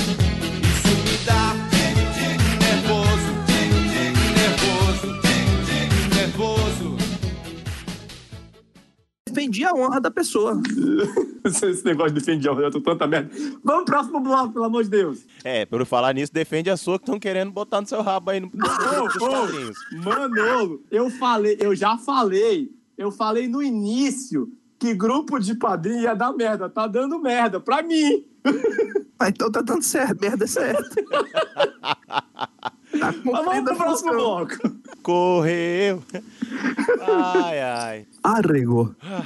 Defendi a honra da pessoa. Esse negócio de defender eu tô tanta merda. Vamos pro próximo bloco, pelo amor de Deus. É, por falar nisso, defende a sua que estão querendo botar no seu rabo aí no, padrinhos. Manolo, eu falei, eu já falei, eu falei no início que grupo de padrinho ia dar merda. Tá dando merda pra mim. Ah, então tá dando certo, merda é certo. Tá Mas vamos pro próximo bloco. Correu. Ai, ai. Arregou. Ah.